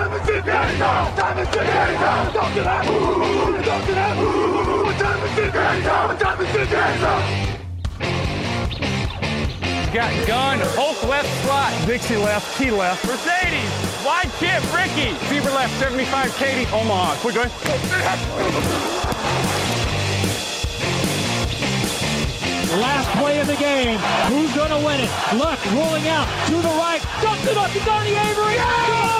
What time is it now? What time is it now? Talk to that. Talk to that. What time is it now? What time is it now? Got gun, Hulk left slot, Dixie left, T left, Mercedes, wide chip, Ricky, Fever left, 75, Katie, Omaha. Quick, go Last play of the game. Who's going to win it? Luck rolling out to the right. Dumps it up to Donnie Avery. Goal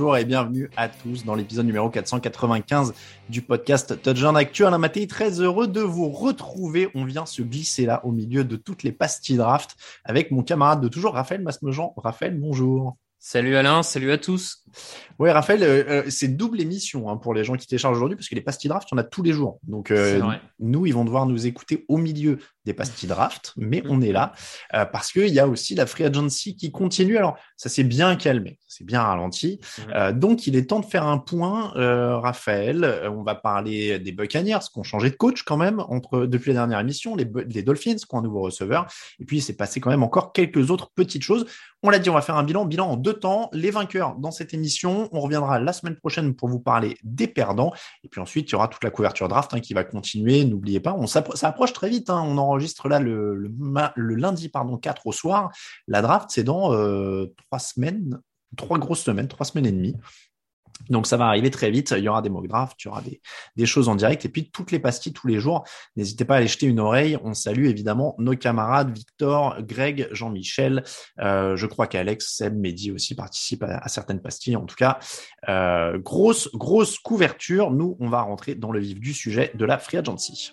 bonjour et bienvenue à tous dans l'épisode numéro 495 du podcast Touchdown Actu. Alain Mattei, très heureux de vous retrouver. On vient se glisser là au milieu de toutes les pastilles draft avec mon camarade de toujours, Raphaël Masmejean. Raphaël, bonjour. Salut Alain, salut à tous. Ouais, Raphaël, euh, euh, c'est double émission hein, pour les gens qui téléchargent aujourd'hui parce que les pastilles draft, il y en a tous les jours. Donc, euh, nous, ils vont devoir nous écouter au milieu des pastilles draft, mais on est là euh, parce qu'il y a aussi la free agency qui continue. Alors, ça s'est bien calmé, ça s'est bien ralenti. Mhm. Euh, donc, il est temps de faire un point, euh, Raphaël. Euh, on va parler des Buccaneers qui ont changé de coach quand même entre depuis la dernière émission, les, les Dolphins qui ont un nouveau receveur, et puis il s'est passé quand même encore quelques autres petites choses. On l'a dit, on va faire un bilan, bilan en deux temps. Les vainqueurs dans cette émission. On reviendra la semaine prochaine pour vous parler des perdants. Et puis ensuite, il y aura toute la couverture draft hein, qui va continuer. N'oubliez pas, on s'appro- ça approche très vite. hein. On là le, le, le lundi pardon, 4 au soir. La draft, c'est dans euh, trois semaines, trois grosses semaines, trois semaines et demie. Donc ça va arriver très vite. Il y aura des mock drafts, il y aura des, choses en direct et puis toutes les pastilles tous les jours. N'hésitez pas à aller jeter une oreille. On salue évidemment nos camarades Victor, Greg, Jean-Michel. Euh, je crois qu'Alex, Seb, Mehdi aussi participent à, à certaines pastilles. En tout cas, euh, grosse, grosse couverture. Nous, on va rentrer dans le vif du sujet de la Free Agency.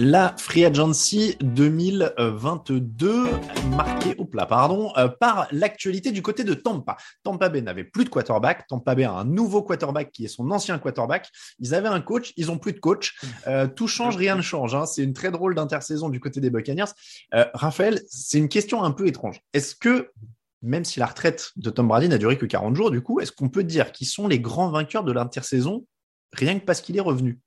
La Free Agency 2022, marquée au plat, pardon, euh, par l'actualité du côté de Tampa. Tampa Bay n'avait plus de quarterback. Tampa Bay a un nouveau quarterback qui est son ancien quarterback. Ils avaient un coach, ils ont plus de coach. Euh, tout change, rien ne change. hein. C'est une très drôle d'intersaison du côté des Buccaneers. Euh, Raphaël, c'est une question un peu étrange. Est-ce que même si la retraite de Tom Brady n'a duré que 40 jours, du coup, est-ce qu'on peut dire qu'ils sont les grands vainqueurs de l'intersaison rien que parce qu'il est revenu?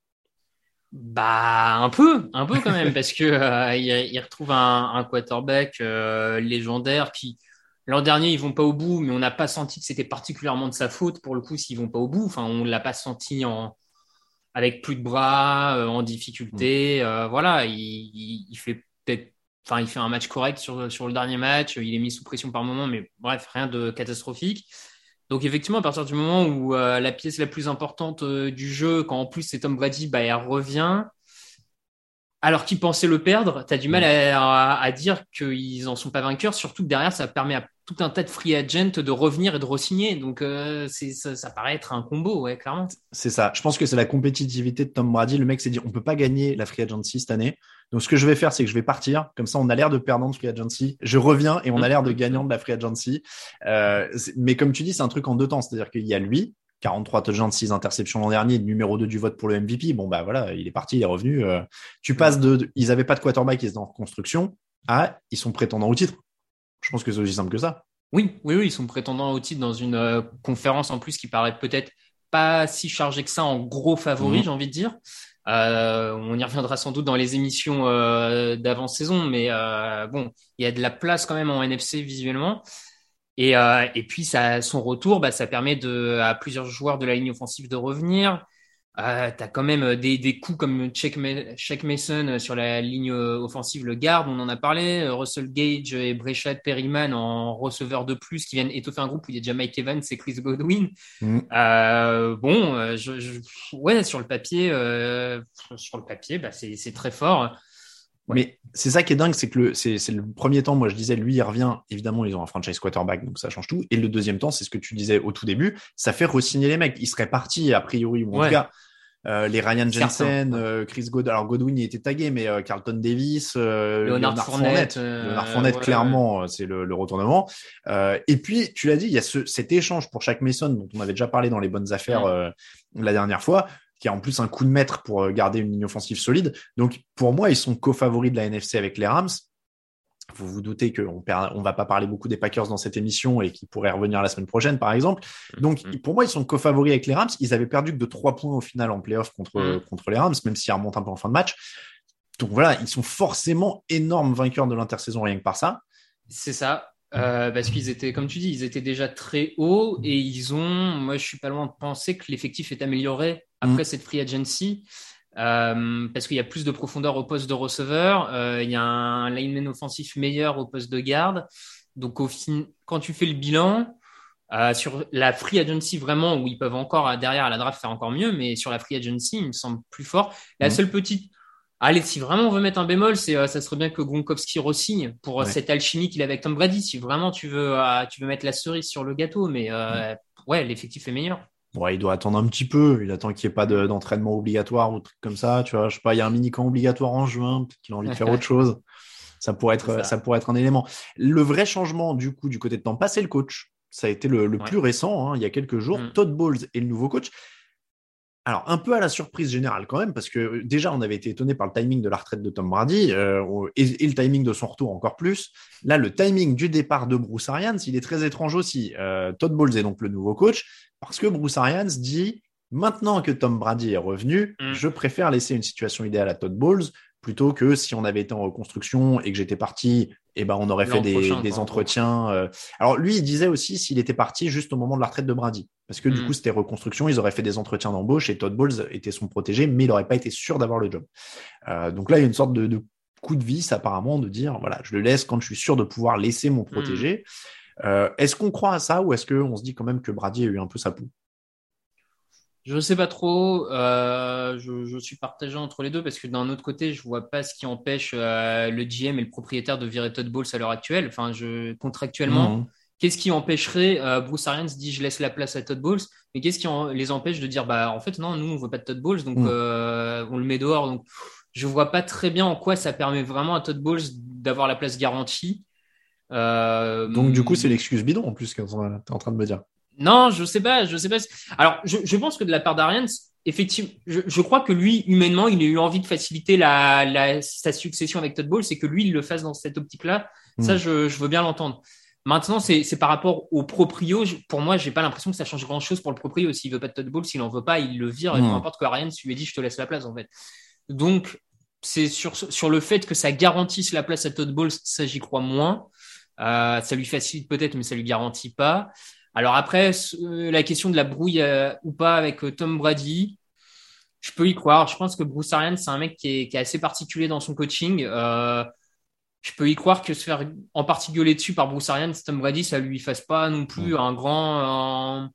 Bah un peu, un peu quand même, parce que euh, il, il retrouve un, un quarterback euh, légendaire qui l'an dernier ils vont pas au bout, mais on n'a pas senti que c'était particulièrement de sa faute pour le coup s'ils vont pas au bout. Enfin, on l'a pas senti en avec plus de bras, euh, en difficulté. euh, voilà, il, il, il fait peut-être, enfin il fait un match correct sur sur le dernier match. Il est mis sous pression par moment, mais bref, rien de catastrophique. Donc effectivement, à partir du moment où euh, la pièce la plus importante euh, du jeu, quand en plus c'est Tom Brady, bah, elle revient, alors qu'ils pensaient le perdre, tu as du mal à, à- à dire qu'ils en sont pas vainqueurs, surtout que derrière, ça permet à tout un tas de free agents de revenir et de re-signer. Donc euh, ça, ça paraît être un combo, ouais, clairement. C'est ça. Je pense que c'est la compétitivité de Tom Brady. Le mec s'est dit, on peut pas gagner la free agency cette année. Donc, ce que je vais faire, c'est que je vais partir. Comme ça, on a l'air de perdant de free agency. Je reviens et on a l'air de gagnant de la free agency. Euh, mais comme tu dis, c'est un truc en deux temps. C'est-à-dire qu'il y a lui, 43 touchdowns, 6 interceptions l'an dernier, numéro 2 du vote pour le MVP. Bon, bah voilà, il est parti, il est revenu. Euh, tu passes de, de- ils avaient pas de quarterback, ils étaient en construction, à, ils sont prétendants au titre. Je pense que c'est aussi simple que ça. Oui, oui, oui, ils sont prétendants au titre dans une euh, conférence en plus qui paraît peut-être pas si chargée que ça en gros favoris, Mhm. j'ai envie de dire. Euh, on y reviendra sans doute dans les émissions euh, d'avant-saison, mais euh, bon, il y a de la place quand même en NFC visuellement. Et, euh, et puis ça, son retour, bah, ça permet de, à plusieurs joueurs de la ligne offensive de revenir. Euh, tu as quand même des, des coups comme Check, Mason sur la ligne euh, offensive, le garde, on en a parlé. Euh, Russell Gage et Brechat Perryman en receveur de plus qui viennent étoffer un groupe où il y a déjà Mike Evans et Chris Godwin. Euh, bon, euh, je, je- ouais, sur le papier, euh, sur le papier, bah, c'est c'est très fort. Ouais. Mais c'est ça qui est dingue, c'est que le, c'est, c'est le premier temps, moi je disais, lui il revient, évidemment ils ont un franchise quarterback, donc ça change tout. Et le deuxième temps, c'est ce que tu disais au tout début, ça fait re-signer les mecs. Ils seraient partis a priori, ou en Ouais. tout cas, euh, les Ryan Jensen, euh, Chris Godwin, alors Godwin il était tagué, mais euh, Carlton Davis, euh, Leonard Fournette, euh, Leonard Fournette, ouais, clairement, euh, c'est le, le retournement. Euh, et puis, tu l'as dit, il y a ce, cet échange pour chaque Mason dont on avait déjà parlé dans les bonnes affaires Mm. euh, la dernière fois, qui a en plus un coup de maître pour euh, garder une ligne offensive solide. Donc, pour moi, ils sont co-favoris de la NFC avec les Rams. Vous vous doutez qu'on on va pas parler beaucoup des Packers dans cette émission et qui pourraient revenir la semaine prochaine, par exemple. Donc, Mhm. pour moi, ils sont co-favoris avec les Rams. Ils avaient perdu que de trois points au final en playoff contre, Mhm. contre les Rams, même s'ils remontent un peu en fin de match. Donc voilà, ils sont forcément énormes vainqueurs de l'intersaison rien que par ça. C'est ça. Euh, parce qu'ils étaient, comme tu dis, ils étaient déjà très hauts et ils ont, moi je suis pas loin de penser que l'effectif est amélioré après cette free agency. Euh, parce qu'il y a plus de profondeur au poste de receveur, euh, il y a un lineman offensif meilleur au poste de garde. Donc au fin, quand tu fais le bilan euh, sur la free agency vraiment où ils peuvent encore derrière à la draft faire encore mieux, mais sur la free agency il me semble plus fort. La Mhm. seule petite Allez, si vraiment on veut mettre un bémol, c'est ça serait bien que Gronkowski re-signe pour Ouais. cette alchimie qu'il a avec Tom Brady. Si vraiment tu veux, tu veux mettre la cerise sur le gâteau, mais euh, ouais, l'effectif est meilleur. Ouais, il doit attendre un petit peu. Il attend qu'il n'y ait pas de- d'entraînement obligatoire ou truc comme ça. Tu vois, je sais pas, il y a un mini camp obligatoire en juin. Peut-être qu'il a envie de faire autre chose. Ça pourrait être, ça. ça. pourrait être un élément. Le vrai changement, du coup, du côté de Tampa, c'est le coach. Ça a été le, le Ouais. plus récent, hein, il y a quelques jours. Mm. Todd Bowles est le nouveau coach. Alors, un peu à la surprise générale quand même, parce que euh, déjà, on avait été étonné par le timing de la retraite de Tom Brady euh, et, et le timing de son retour encore plus. Là, le timing du départ de Bruce Arians, il est très étrange aussi. Euh, Todd Bowles est donc le nouveau coach parce que Bruce Arians dit maintenant que Tom Brady est revenu, Mm. je préfère laisser une situation idéale à Todd Bowles plutôt que si on avait été en reconstruction et que j'étais parti, eh ben on aurait fait des, prochain, des entretiens. euh. Alors lui, il disait aussi s'il était parti juste au moment de la retraite de Brady, parce que du Mm. coup c'était reconstruction, ils auraient fait des entretiens d'embauche et Todd Bowles était son protégé, mais il n'aurait pas été sûr d'avoir le job. Euh, donc là, il y a une sorte de, de coup de vis apparemment de dire voilà, je le laisse quand je suis sûr de pouvoir laisser mon protégé. Euh, est-ce qu'on croit à ça ou est-ce qu'on se dit quand même que Brady a eu un peu sa poule? Je sais pas trop. Euh, je, je suis partagé entre les deux parce que d'un autre côté, je vois pas ce qui empêche euh, le GM et le propriétaire de virer Todd Bowles à l'heure actuelle. Enfin, je contractuellement, qu'est-ce qui empêcherait euh, Bruce Arians dit je laisse la place à Todd Bowles, mais qu'est-ce qui en- les empêche de dire bah en fait non, nous on veut pas de Todd Bowles donc Mm. on le met dehors. Donc je vois pas très bien en quoi ça permet vraiment à Todd Bowles d'avoir la place garantie. Donc du coup, c'est l'excuse bidon en plus que tu es en train de me dire. Non, je sais pas, je sais pas. Alors, je, je pense que de la part d'Arians, effectivement, je, je crois que lui, humainement, il a eu envie de faciliter la, la, sa succession avec Todd Bowles, c'est que lui, il le fasse dans cette optique-là. Ça, Mm. je, je veux bien l'entendre. Maintenant, c'est par rapport au proprio. Pour moi, j'ai pas l'impression que ça change grand-chose pour le proprio. S'il veut pas de Todd Bowles, s'il en veut pas, il le vire. Et Mm. peu importe que Arians lui ait dit, je te laisse la place, en fait. Donc, c'est sur, sur le fait que ça garantisse la place à Todd Bowles, ça, j'y crois moins. Euh, ça lui facilite peut-être, mais ça lui garantit pas. Alors après, euh, la question de la brouille euh, ou pas avec euh, Tom Brady, je peux y croire. Je pense que Bruce Arians, c'est un mec qui est, qui est assez particulier dans son coaching. Euh, je peux y croire que se faire en partie gueuler dessus par Bruce Arians, Tom Brady, ça lui fasse pas non plus un grand. un-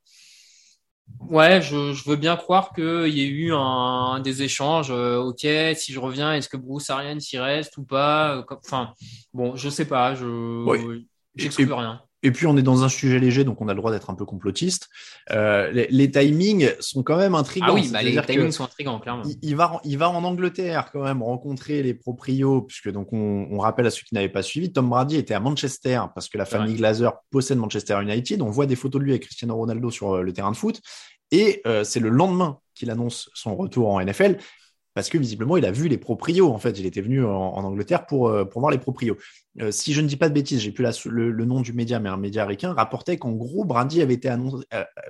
Ouais, je, je veux bien croire qu'il y ait eu un, des échanges. euh, ok, si je reviens, est-ce que Bruce Arians y reste ou pas Enfin, bon, je sais pas. Je Oui. j'exclus rien. Et puis on est dans un sujet léger, donc on a le droit d'être un peu complotiste. Euh, les, les timings sont quand même intrigants. Ah oui, bah, les timings sont intrigants, clairement. il, il va, il va en Angleterre quand même rencontrer les proprios, puisque donc on, on rappelle à ceux qui n'avaient pas suivi, Tom Brady était à Manchester parce que la famille Ouais. Glazer possède Manchester United. On voit des photos de lui avec Cristiano Ronaldo sur euh, le terrain de foot, et euh, c'est le lendemain qu'il annonce son retour en NFL. Parce que visiblement, il a vu les proprios. En fait, il était venu en, Angleterre pour, euh, pour voir les proprios. Euh, si je ne dis pas de bêtises, j'ai plus le, nom du média, mais un média américain rapportait qu'en gros, Brady avait été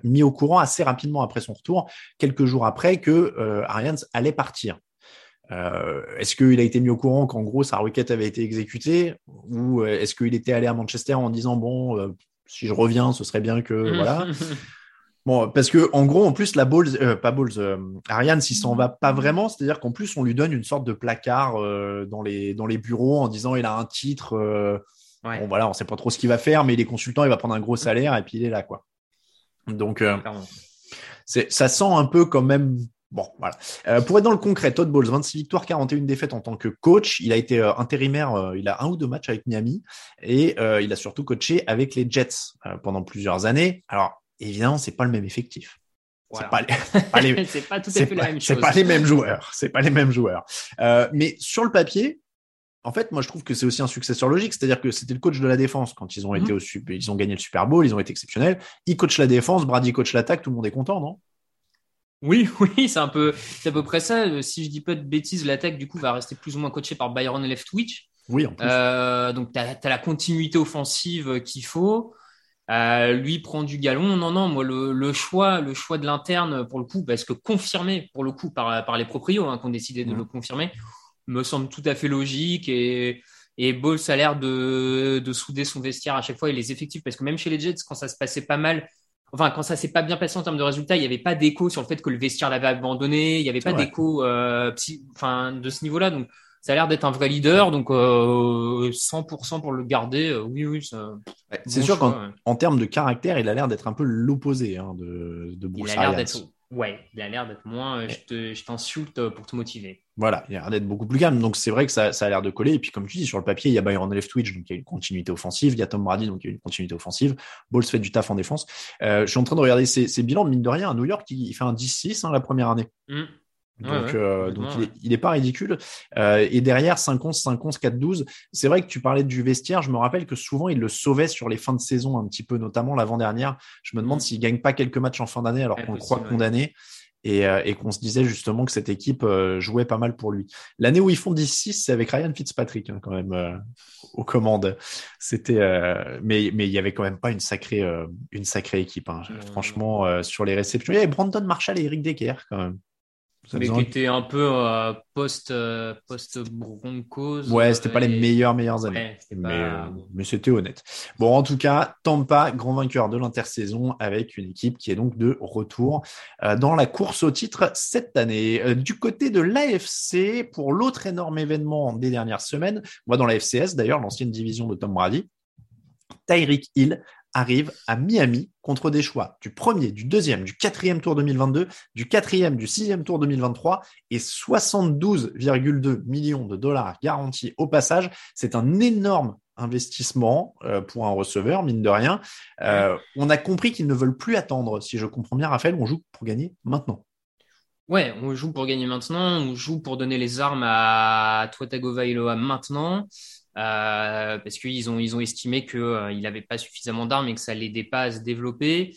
mis au courant assez rapidement après son retour, quelques jours après que Arians allait partir. est-ce qu'il a été mis au courant qu'en gros sa requête avait été exécutée? Ou est-ce qu'il était allé à Manchester en disant bon si je reviens ce serait bien que voilà Bon, parce que en gros, en plus, la Balls, euh, pas Balls, euh, Ariane, s'il s'en va pas vraiment, c'est-à-dire qu'en plus, on lui donne une sorte de placard euh, dans les dans les bureaux en disant il a un titre. Bon, voilà, on sait pas trop ce qu'il va faire, mais il est consultant, il va prendre un gros salaire et puis il est là, quoi. Donc, ça sent un peu quand même. Bon, voilà. pour être dans le concret, Todd Bowles, 26 victoires, 41 défaites en tant que coach. Il a été intérimaire, il a un ou deux matchs avec Miami et il a surtout coaché avec les Jets pendant plusieurs années. Alors, évidemment, c'est pas le même effectif. C'est pas, les, pas tout à fait la même chose. C'est pas les mêmes joueurs. C'est pas les mêmes joueurs. Euh, mais sur le papier, en fait, moi, je trouve que c'est aussi un successeur logique. C'est-à-dire que c'était le coach de la défense quand ils ont été mhm. au ils ont gagné le Super Bowl, ils ont été exceptionnels. Il coach la défense, Brady coach l'attaque, tout le monde est content, non? Oui, oui, c'est un peu, c'est à peu près ça. Si je dis pas de bêtises, l'attaque, du coup, va rester plus ou moins coachée par Byron Leftwich. Oui, en plus. Euh, donc, tu as, la continuité offensive qu'il faut. Euh, lui prend du galon. Non, non, moi le, choix, le choix de l'interne pour le coup, parce que confirmé pour le coup par, par les proprios hein, qui ont décidé de le confirmer, me semble tout à fait logique et et a l'air de, de souder son vestiaire à chaque fois et les effectifs. Parce que même chez les Jets quand ça se passait pas mal, enfin quand ça s'est pas bien passé en termes de résultats, il n'y avait pas d'écho sur le fait que le vestiaire l'avait abandonné, il n'y avait pas d'écho euh, enfin de ce niveau-là. Donc ça a l'air d'être un vrai leader, donc 100% euh, pour le garder. Euh, oui, oui. C'est sûr qu'en termes de caractère, il a l'air d'être un peu l'opposé hein, de, de Bruce Il a l'air d'être, ouais, il a l'air d'être moins. Euh, je, t'insulte pour te motiver. Voilà, il a l'air d'être beaucoup plus calme. Donc c'est vrai que ça, a l'air de coller. Et puis comme tu dis, sur le papier, il y a Byron Leftwich, donc il y a une continuité offensive. Il y a Tom Brady, donc il y a une continuité offensive. Bowles fait du taf en défense. je suis en train de regarder ses, bilans, mine de rien, à New York, il, fait un 10-6 hein, la première année. Mmh. Donc, euh, donc il, est, pas ridicule. Euh, et derrière, 5-11, 5-11, 4-12. C'est vrai que tu parlais du vestiaire. Je me rappelle que souvent, il le sauvait sur les fins de saison un petit peu, notamment l'avant-dernière. Je me demande mm. s'il gagne pas quelques matchs en fin d'année alors qu'on le croit condamné. Et, euh, et qu'on se disait justement que cette équipe euh, jouait pas mal pour lui. L'année où ils font 10-6, c'est avec Ryan Fitzpatrick hein, quand même euh, aux commandes. C'était, mais mais il y avait quand même pas une sacrée une sacrée équipe. Hein. Franchement, sur les réceptions, il y avait Brandon Marshall et Eric Decker quand même mais qui était un peu euh, post euh, post Broncos. Ouais, c'était pas les meilleures meilleures années, mais, euh, mais c'était honnête. Bon, en tout cas, Tampa grand vainqueur de l'intersaison avec une équipe qui est donc de retour dans la course au titre cette année. du côté de l'AFC, pour l'autre énorme événement des dernières semaines, moi dans la FCS d'ailleurs, l'ancienne division de Tom Brady, Tyreek Hill arrive à Miami contre des choix du premier, du deuxième, du quatrième tour 2022, du quatrième, du sixième tour 2023 et 72,2 millions de dollars garantis au passage. C'est un énorme investissement euh, pour un receveur, mine de rien. Euh, on a compris qu'ils ne veulent plus attendre. Si je comprends bien, Raphaël, on joue pour gagner maintenant. Ouais, on joue pour gagner maintenant, on joue pour donner les armes à Tuatagova maintenant. Euh, parce qu'ils ont, ils ont estimé qu'il euh, n'avait pas suffisamment d'armes et que ça l'aidait pas à se développer.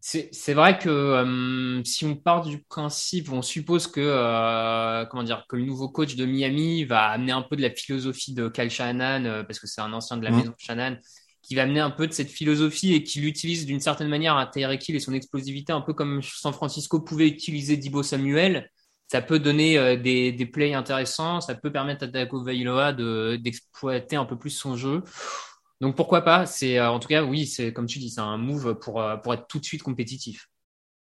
C'est vrai que euh, si on part du principe, on suppose que, comment dire, que le nouveau coach de Miami va amener un peu de la philosophie de Kyle Shanahan, parce que c'est un ancien de la mmh. maison Shanahan, qui va amener un peu de cette philosophie et qui l'utilise d'une certaine manière à Tyreek Hill et son explosivité, un peu comme San Francisco pouvait utiliser Dibo Samuel ça peut donner euh, des, des plays intéressants, ça peut permettre à Taco Vailoa d'exploiter un peu plus son jeu. Donc pourquoi pas C'est euh, en tout cas oui, c'est comme tu dis, c'est un move pour euh, pour être tout de suite compétitif.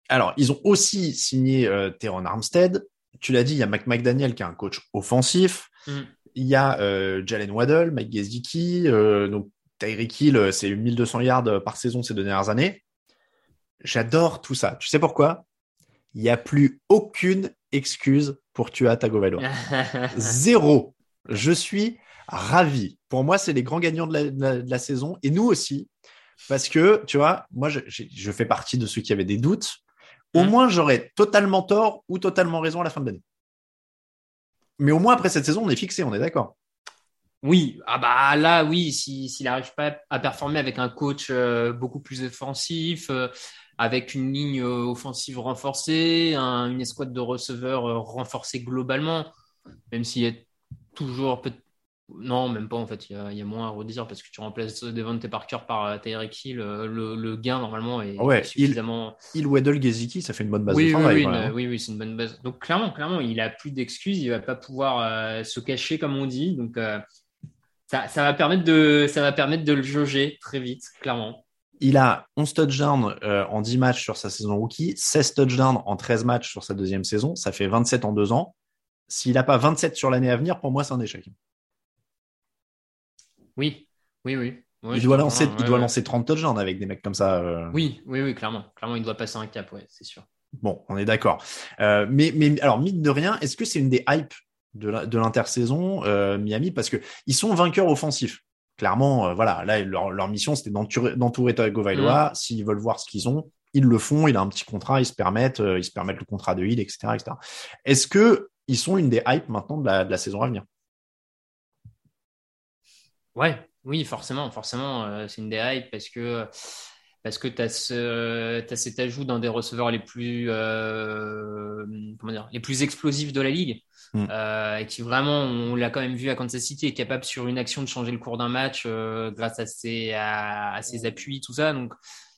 Alors ils ont aussi signé euh, Teron Armstead. Tu l'as dit, il y a Mac McDaniel qui est un coach offensif. Mm. Il y a Jalen Waddle, Mike Gesicki, donc Tyreek Hill, c'est 1200 yards par saison ces deux dernières années. J'adore tout ça. Tu sais pourquoi? Il n'y a plus aucune excuse pour Tua Tagovailoa. Zéro. Je suis ravi. Pour moi, c'est les grands gagnants de la, saison et nous aussi. Parce que, tu vois, moi, je, fais partie de ceux qui avaient des doutes. Au mmh. moins, j'aurais totalement tort ou totalement raison à la fin de l'année. Mais au moins, après cette saison, on est fixé, on est d'accord. Oui, ah bah là, oui, s'il n'arrive pas à performer avec un coach euh, beaucoup plus offensif, euh, avec une ligne offensive renforcée, une escouade de receveurs renforcée globalement, même s'il y a toujours peut non, même pas en fait. Il y, a, moins à redire parce que tu remplaces Devante Parker par euh, Tyreek Hill. Euh, le, gain normalement est ouais, suffisamment. Hill, Weddle, Geziki, ça fait une bonne base oui, de travail. Oui, oui, oui, c'est une bonne base. Donc clairement, clairement, il a plus d'excuses. Il va pas pouvoir euh, se cacher comme on dit. Donc ça, ça, va permettre de, ça va permettre de le jauger très vite, clairement. Il a 11 touchdowns en 10 matchs sur sa saison rookie, 16 touchdowns en 13 matchs sur sa deuxième saison. Ça fait 27 en deux ans. S'il n'a pas 27 sur l'année à venir, pour moi, c'est un échec. Oui, oui, oui. il doit, lancer, il doit lancer 30 touchdowns avec des mecs comme ça. Euh. Oui, oui, oui, clairement. Clairement, il doit passer un cap, ouais, c'est sûr. Bon, on est d'accord. Euh, mais, mais alors, mine de rien, est-ce que c'est une des hypes de l'intersaison euh, Miami? Parce que ils sont vainqueurs offensifs. Clairement, voilà, là, leur, mission, c'était d'entourer Tagovailoa. Mm. S'ils veulent voir ce qu'ils ont, ils le font. Il a un petit contrat, ils se permettent, ils se permettent le contrat de Hill, etc., etc. Est-ce que ils sont une des hypes maintenant de la saison à venir? Ouais, oui, forcément, forcément, euh, c'est une des hype parce que parce que tu as, ce, as cet ajout d'un des receveurs les plus euh, comment dire, les plus explosifs de la ligue mm. euh, et qui vraiment, on l'a quand même vu à Kansas City, est capable sur une action de changer le cours d'un match grâce à ses, à, ses appuis, tout ça. Donc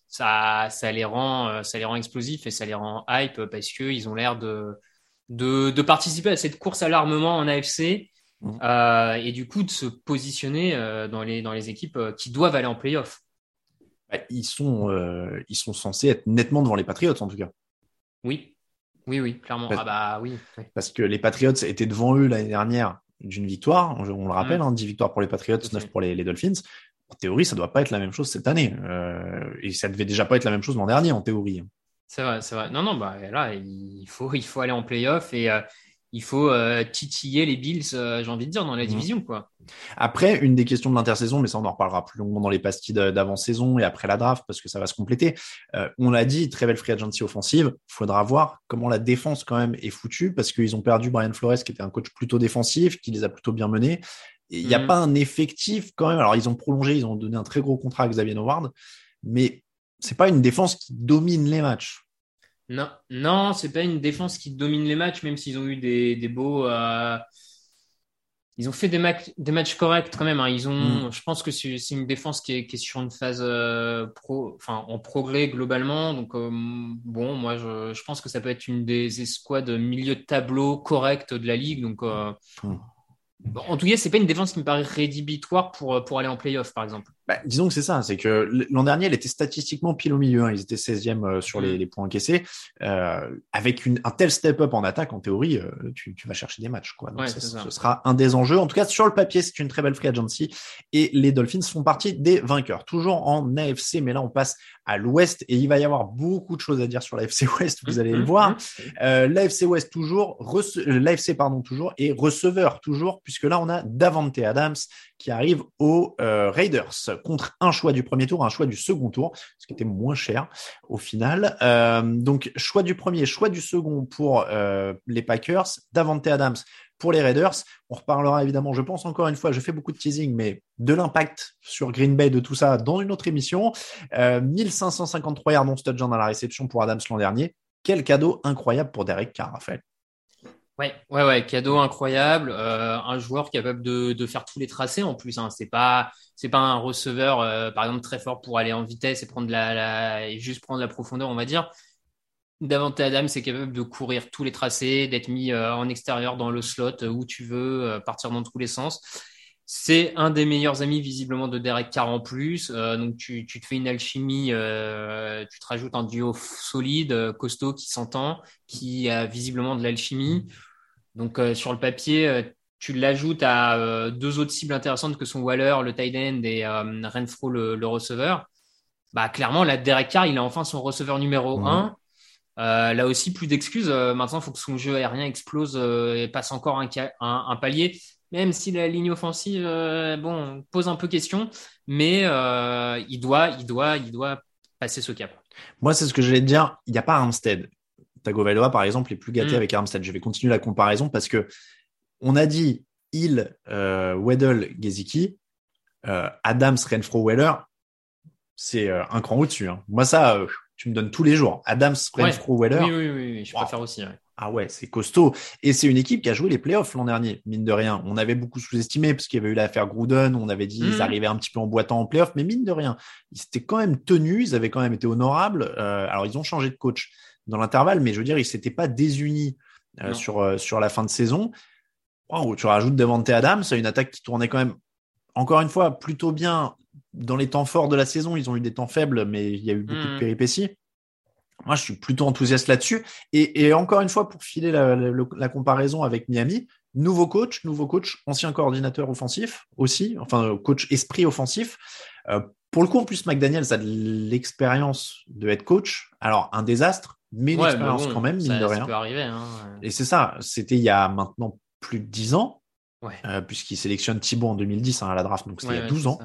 ça, ça les rend, ça les rend explosifs et ça les rend hype parce que ils ont l'air de, de, de participer à cette course à l'armement en AFC Mmh. Euh, et du coup de se positionner euh, dans, les, dans les équipes euh, qui doivent aller en playoff. Bah, ils, sont, ils sont censés être nettement devant les Patriots en tout cas. Oui, oui, oui, clairement. Parce, ah bah oui. Parce que les Patriots étaient devant eux l'année dernière d'une victoire, on, le rappelle, mmh. hein, 10 victoires pour les Patriots, 9 pour les, les, Dolphins. En théorie, ça doit pas être la même chose cette année. et ça devait déjà pas être la même chose l'an dernier en théorie. C'est vrai, c'est vrai. Non, non, bah là, il faut, il faut aller en playoff et il faut euh, titiller les Bills, euh, j'ai envie de dire, dans la mhm. division. quoi. Après, une des questions de l'intersaison, mais ça on en reparlera plus longuement dans les pastilles d'avant-saison et après la draft, parce que ça va se compléter. Euh, on l'a dit, très belle free agency offensive. faudra voir comment la défense quand même est foutue, parce qu'ils ont perdu Brian Flores, qui était un coach plutôt défensif, qui les a plutôt bien menés. Il n'y a mhm. pas un effectif quand même. Alors, ils ont prolongé, ils ont donné un très gros contrat à Xavier Howard, mais c'est pas une défense qui domine les matchs. Non, non, c'est pas une défense qui domine les matchs, même s'ils ont eu des, des beaux. Euh, ils ont fait des, matchs, des matchs corrects quand même. Hein. Ils ont, mm. je pense que c'est une défense qui est, qui est sur une phase euh, pro, enfin en progrès globalement. Donc euh, bon, moi je, je, pense que ça peut être une des escouades milieu de tableau correctes de la ligue. Donc mm. En tout cas, c'est pas une défense qui me paraît rédhibitoire pour, pour aller en playoff, par exemple. Bah, disons que c'est ça, c'est que l'an dernier, elle était statistiquement pile au milieu. Hein. Ils étaient 16e euh, sur les, mm. les points encaissés. Euh, avec une, un tel step-up en attaque, en théorie, euh, tu, tu, vas chercher des matchs. Quoi. Donc ce sera un des enjeux. En tout cas, sur le papier, c'est une très belle free agency. Et les Dolphins font partie des vainqueurs. Toujours en AFC, mais là, on passe à l'Ouest et il va y avoir beaucoup de choses à dire sur l'AFC Ouest. Vous allez le mm-hmm. voir. Mm-hmm. Euh, L'AFC Ouest toujours, l'AFC pardon toujours et receveur toujours, puisque là, on a Davante Adams qui arrive aux euh, Raiders contre un choix du premier tour, un choix du second tour, ce qui était moins cher au final. Euh, donc choix du premier, choix du second pour euh, les Packers, Davante Adams pour les Raiders. On reparlera évidemment, je pense encore une fois, je fais beaucoup de teasing, mais de l'impact sur Green Bay de tout ça dans une autre émission. 1553 yards non touchdown à la réception pour Adams l'an dernier. Quel cadeau incroyable pour Derek Carr. Ouais, ouais, ouais, cadeau incroyable. Euh, un joueur capable de, faire tous les tracés en plus. Hein. C'est pas, c'est pas un receveur, euh, par exemple, très fort pour aller en vitesse et prendre la, juste prendre la profondeur, on va dire. Davante Adam, c'est capable de courir tous les tracés, d'être mis euh, en extérieur dans le slot où tu veux, partir dans tous les sens. C'est un des meilleurs amis visiblement de Derek Carr en plus. donc tu, te fais une alchimie, tu te rajoutes un duo solide, costaud qui s'entend, qui a visiblement de l'alchimie. Donc euh, sur le papier, euh, tu l'ajoutes à euh, deux autres cibles intéressantes que sont Waller, le tight end, et Renfro, le, receveur. Bah clairement, là, Derek Carr, il a enfin son receveur numéro 1. là aussi, plus d'excuses. maintenant, il faut que son jeu aérien explose et passe encore un, palier. Même si la ligne offensive, bon, pose un peu question, mais il doit, il doit, il doit passer ce cap. Moi, c'est ce que j'allais te dire. Il n'y a pas Armstead. Tagovailoa, par exemple, est plus gâté mm. avec Armstead. Je vais continuer la comparaison parce que on a dit il, euh, Weddle, Geziki, euh, Adams, Renfro, Weller, c'est euh, un cran au-dessus. Hein. Moi, ça, tu me donnes tous les jours. Adams, Renfro, Weller. Oui, oui, oui, je préfère aussi. Ah ouais, c'est costaud. Et c'est une équipe qui a joué les playoffs l'an dernier, mine de rien. On avait beaucoup sous-estimé parce qu'il y avait eu l'affaire Gruden. On avait dit qu'ils mhm. arrivaient un petit peu en boitant en playoffs, mais mine de rien, ils s'étaient quand même tenus. Ils avaient quand même été honorables. Alors, ils ont changé de coach dans l'intervalle, mais je veux dire, ils s'étaient pas désunis euh, sur, euh, sur la fin de saison. Wow, tu rajoutes Devante Adams, une attaque qui tournait quand même, encore une fois, plutôt bien dans les temps forts de la saison. Ils ont eu des temps faibles, mais il y a eu beaucoup de mhm. péripéties. Moi, je suis plutôt enthousiaste là-dessus. Et, encore une fois, pour filer la, comparaison avec Miami, nouveau coach, nouveau coach, ancien coordinateur offensif aussi, enfin coach esprit offensif. Euh, pour le coup, en plus, McDaniel, a de l'expérience de head coach. Alors, un désastre, mais une expérience quand même, mine de rien. peut arriver. Hein, Et c'est ça, c'était il y a maintenant plus de 10 ans, euh, puisqu'il sélectionne Thibaut en 2010 hein, à la draft, donc c'était il y a 12 ans.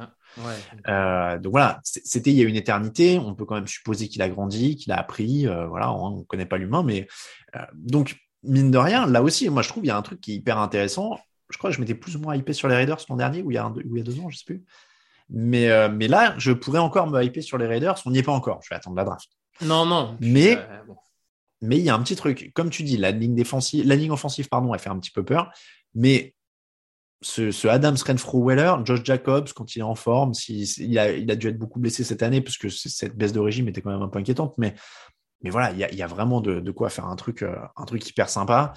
Euh, donc voilà, c'était il y a une éternité. On peut quand même supposer qu'il a grandi, qu'il a appris. Euh, voilà, on, ne connaît pas l'humain, mais donc mine de rien, là aussi, moi je trouve il y a un truc qui est hyper intéressant. Je crois que je m'étais plus ou moins hypé sur les Raiders l'an dernier ou il y a il y a deux ans, je sais plus. Mais mais là, je pourrais encore me hyper sur les Raiders. On n'y est pas encore. Je vais attendre la draft. Non, non. Mais mais il y a un petit truc. Comme tu dis, la ligne défensive, la ligne offensive, pardon, elle fait un petit peu peur. Mais ce, ce Adams Renfro Weller, Josh Jacobs, quand il est en forme, il, a, il, a, dû être beaucoup blessé cette année parce que cette baisse de régime était quand même un peu inquiétante. Mais, mais voilà, il y a, il y a vraiment de, de, quoi faire un truc, euh, un truc hyper sympa.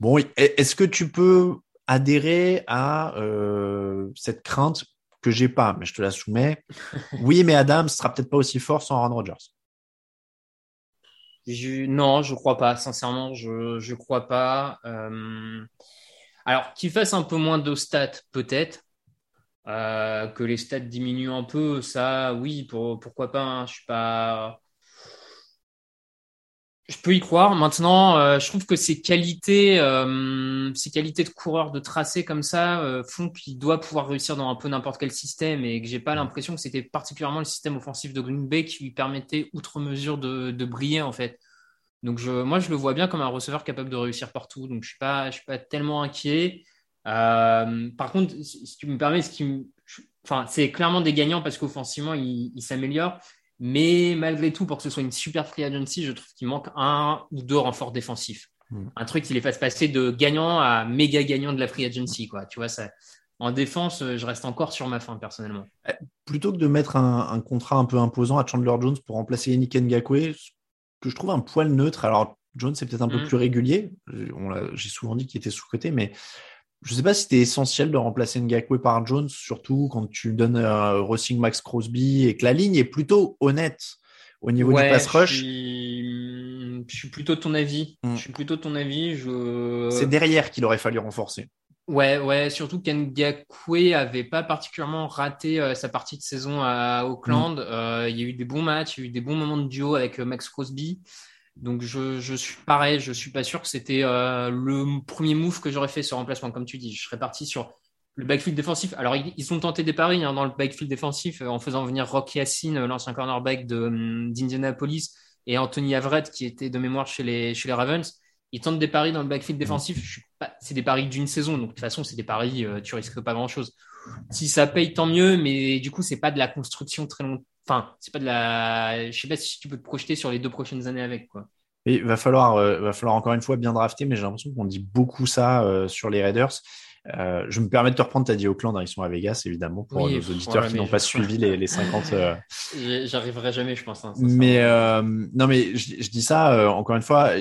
Bon, est-ce que tu peux adhérer à euh, cette crainte que j'ai pas, mais je te la soumets. oui, mais Adams sera peut-être pas aussi fort sans Aaron Rodgers. Non, je crois pas. Sincèrement, je je crois pas. Euh, alors, qu'il fasse un peu moins de stats, peut-être. Euh, que les stats diminuent un peu, ça, oui, pourquoi pas. Hein, je suis pas. Je peux y croire. Maintenant, euh, je trouve que ses qualités, euh, ses qualités de coureur de tracé comme ça font qu'il doit pouvoir réussir dans un peu n'importe quel système et que j'ai pas l'impression que c'était particulièrement le système offensif de Green Bay qui lui permettait outre mesure de, de briller en fait. Donc je, moi, je le vois bien comme un receveur capable de réussir partout. Donc je suis pas, je suis pas tellement inquiet. Euh, par contre, si tu me permets, ce qui, enfin, c'est clairement des gagnants parce qu'offensivement, il, il s'améliore. Mais malgré tout, pour que ce soit une super free agency, je trouve qu'il manque un ou deux renforts défensifs. Hmm. Un truc qui les fasse passer de gagnant à méga gagnant de la free agency, quoi. Tu vois, ça, en défense, je reste encore sur ma fin personnellement. Eh, plutôt que de mettre un, un, contrat un peu imposant à Chandler Jones pour remplacer Yannick Ngakwe, que je trouve un poil neutre. Alors, Jones, c'est peut-être un peu mm. plus régulier. J'ai souvent dit qu'il était sous-côté, mais je ne sais pas si c'était essentiel de remplacer Ngakwe par Jones, surtout quand tu donnes un Rossing Max Crosby et que la ligne est plutôt honnête au niveau du pass rush. Je suis... plutôt de ton avis. Mm. Je suis plutôt de ton avis. Je... C'est derrière qu'il aurait fallu renforcer. Ouais, ouais, surtout qu'Ngakwe avait pas particulièrement raté euh, sa partie de saison à Auckland. Mm. Euh, il y a eu des bons matchs, il y a eu des bons moments de duo avec euh, Max Crosby. Donc je, je suis pareil, je suis pas sûr que c'était le premier move que j'aurais fait sur remplacement, comme tu dis. Je serais parti sur le backfield défensif. Alors ils, ont tenté des paris hein, dans le backfield défensif en faisant venir Rock Yassin, l'ancien cornerback d'Indianapolis, et Anthony Averett qui était de mémoire chez les, Ravens ils tentent des paris dans le backfield défensif. C'est des paris d'une saison, donc de toute façon, c'est des paris, euh, tu risques pas grand chose. Si ça paye, tant mieux, mais du coup, c'est pas de la construction très longue. Enfin, c'est pas de la. Je sais pas si tu peux te projeter sur les deux prochaines années avec quoi. il va falloir, euh, va falloir encore une fois bien drafter, mais j'ai l'impression qu'on dit beaucoup ça euh, sur les Raiders. Euh, je me permets de te reprendre, tu as dit Auckland, hein, ils sont à Vegas, évidemment, pour nos auditeurs qui n'ont pas suivi les, les 50. Euh... J'arriverai jamais, je pense. Hein, mais euh, non, mais je, je dis ça euh, encore une fois.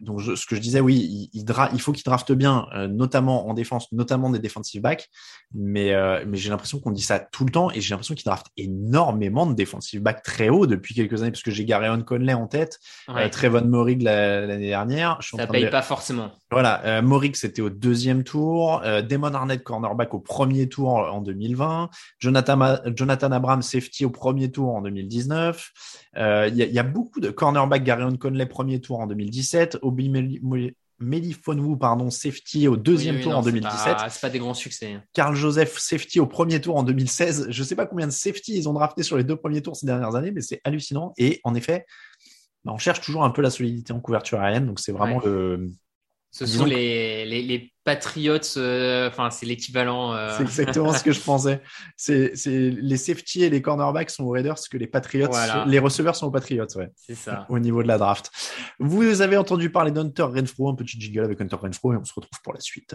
Donc, ce que je disais, oui, il, il, il faut qu'il drafte bien, notamment en défense, notamment des defensive backs. Mais, mais j'ai l'impression qu'on dit ça tout le temps et j'ai l'impression qu'il draft énormément de defensive backs très haut depuis quelques années, parce que j'ai Garyon Conley en tête, ouais. Trevon Morig l'année dernière. Je ça paye pas forcément. Voilà, Morig c'était au deuxième tour. Damon Arnett, cornerback au premier tour en 2020. Jonathan, Jonathan Abrams, safety au premier tour en 2019. Euh, il y, a beaucoup de cornerback, Gary Conley, premier tour en 2017. Obi Melifonwu, pardon, safety au deuxième tour en 2017. C'est pas des grands succès. Hein. Carl Joseph, safety au premier tour en 2016. Je sais pas combien de safety ils ont drafté sur les deux premiers tours ces dernières années, mais c'est hallucinant. Et en effet, bah, on cherche toujours un peu la solidité en couverture aérienne. Donc c'est vraiment le, Ce Disons sont les, les, les Patriots, euh, enfin, c'est l'équivalent. euh, C'est exactement ce que je pensais. C'est, les safety et les cornerbacks sont aux Raiders, ce que les Patriots, Voilà. les receveurs sont aux Patriots, ouais, c'est ça. au niveau de la draft. Vous avez entendu parler d'Hunter Renfro, un petit jiggle avec Hunter Renfro, et on se retrouve pour la suite.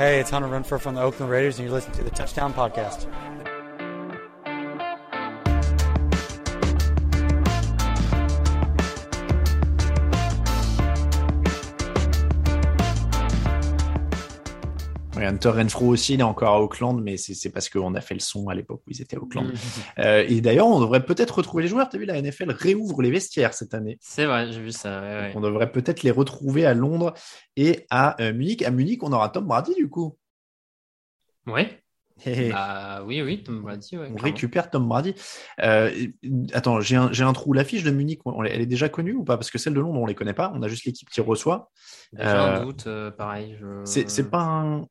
Hey, it's Hunter Renfro from the Oakland Raiders, and you're listening to the Touchdown Podcast. Ouais, Hunter Renfro aussi, il est encore à Auckland, mais c'est, parce qu'on a fait le son à l'époque où ils étaient à Auckland. Mhm. Euh, et d'ailleurs, on devrait peut-être retrouver les joueurs. T'as vu, la NFL réouvre les vestiaires cette année. C'est vrai, j'ai vu ça. ouais, ouais. On devrait peut-être les retrouver à Londres et à euh, Munich. À Munich, on aura Tom Brady du coup. Ouais. Hé, hé. Bah, oui, oui, Tom Brady. Ouais, on clairement. récupère Tom Brady. Euh, attends, j'ai un, j'ai un trou. L'affiche de Munich, on- elle est déjà connue ou pas? Parce que celle de Londres, on les connaît pas. On a juste l'équipe qui reçoit. Un Euh, doute, euh, pareil. Je... C'est pas un.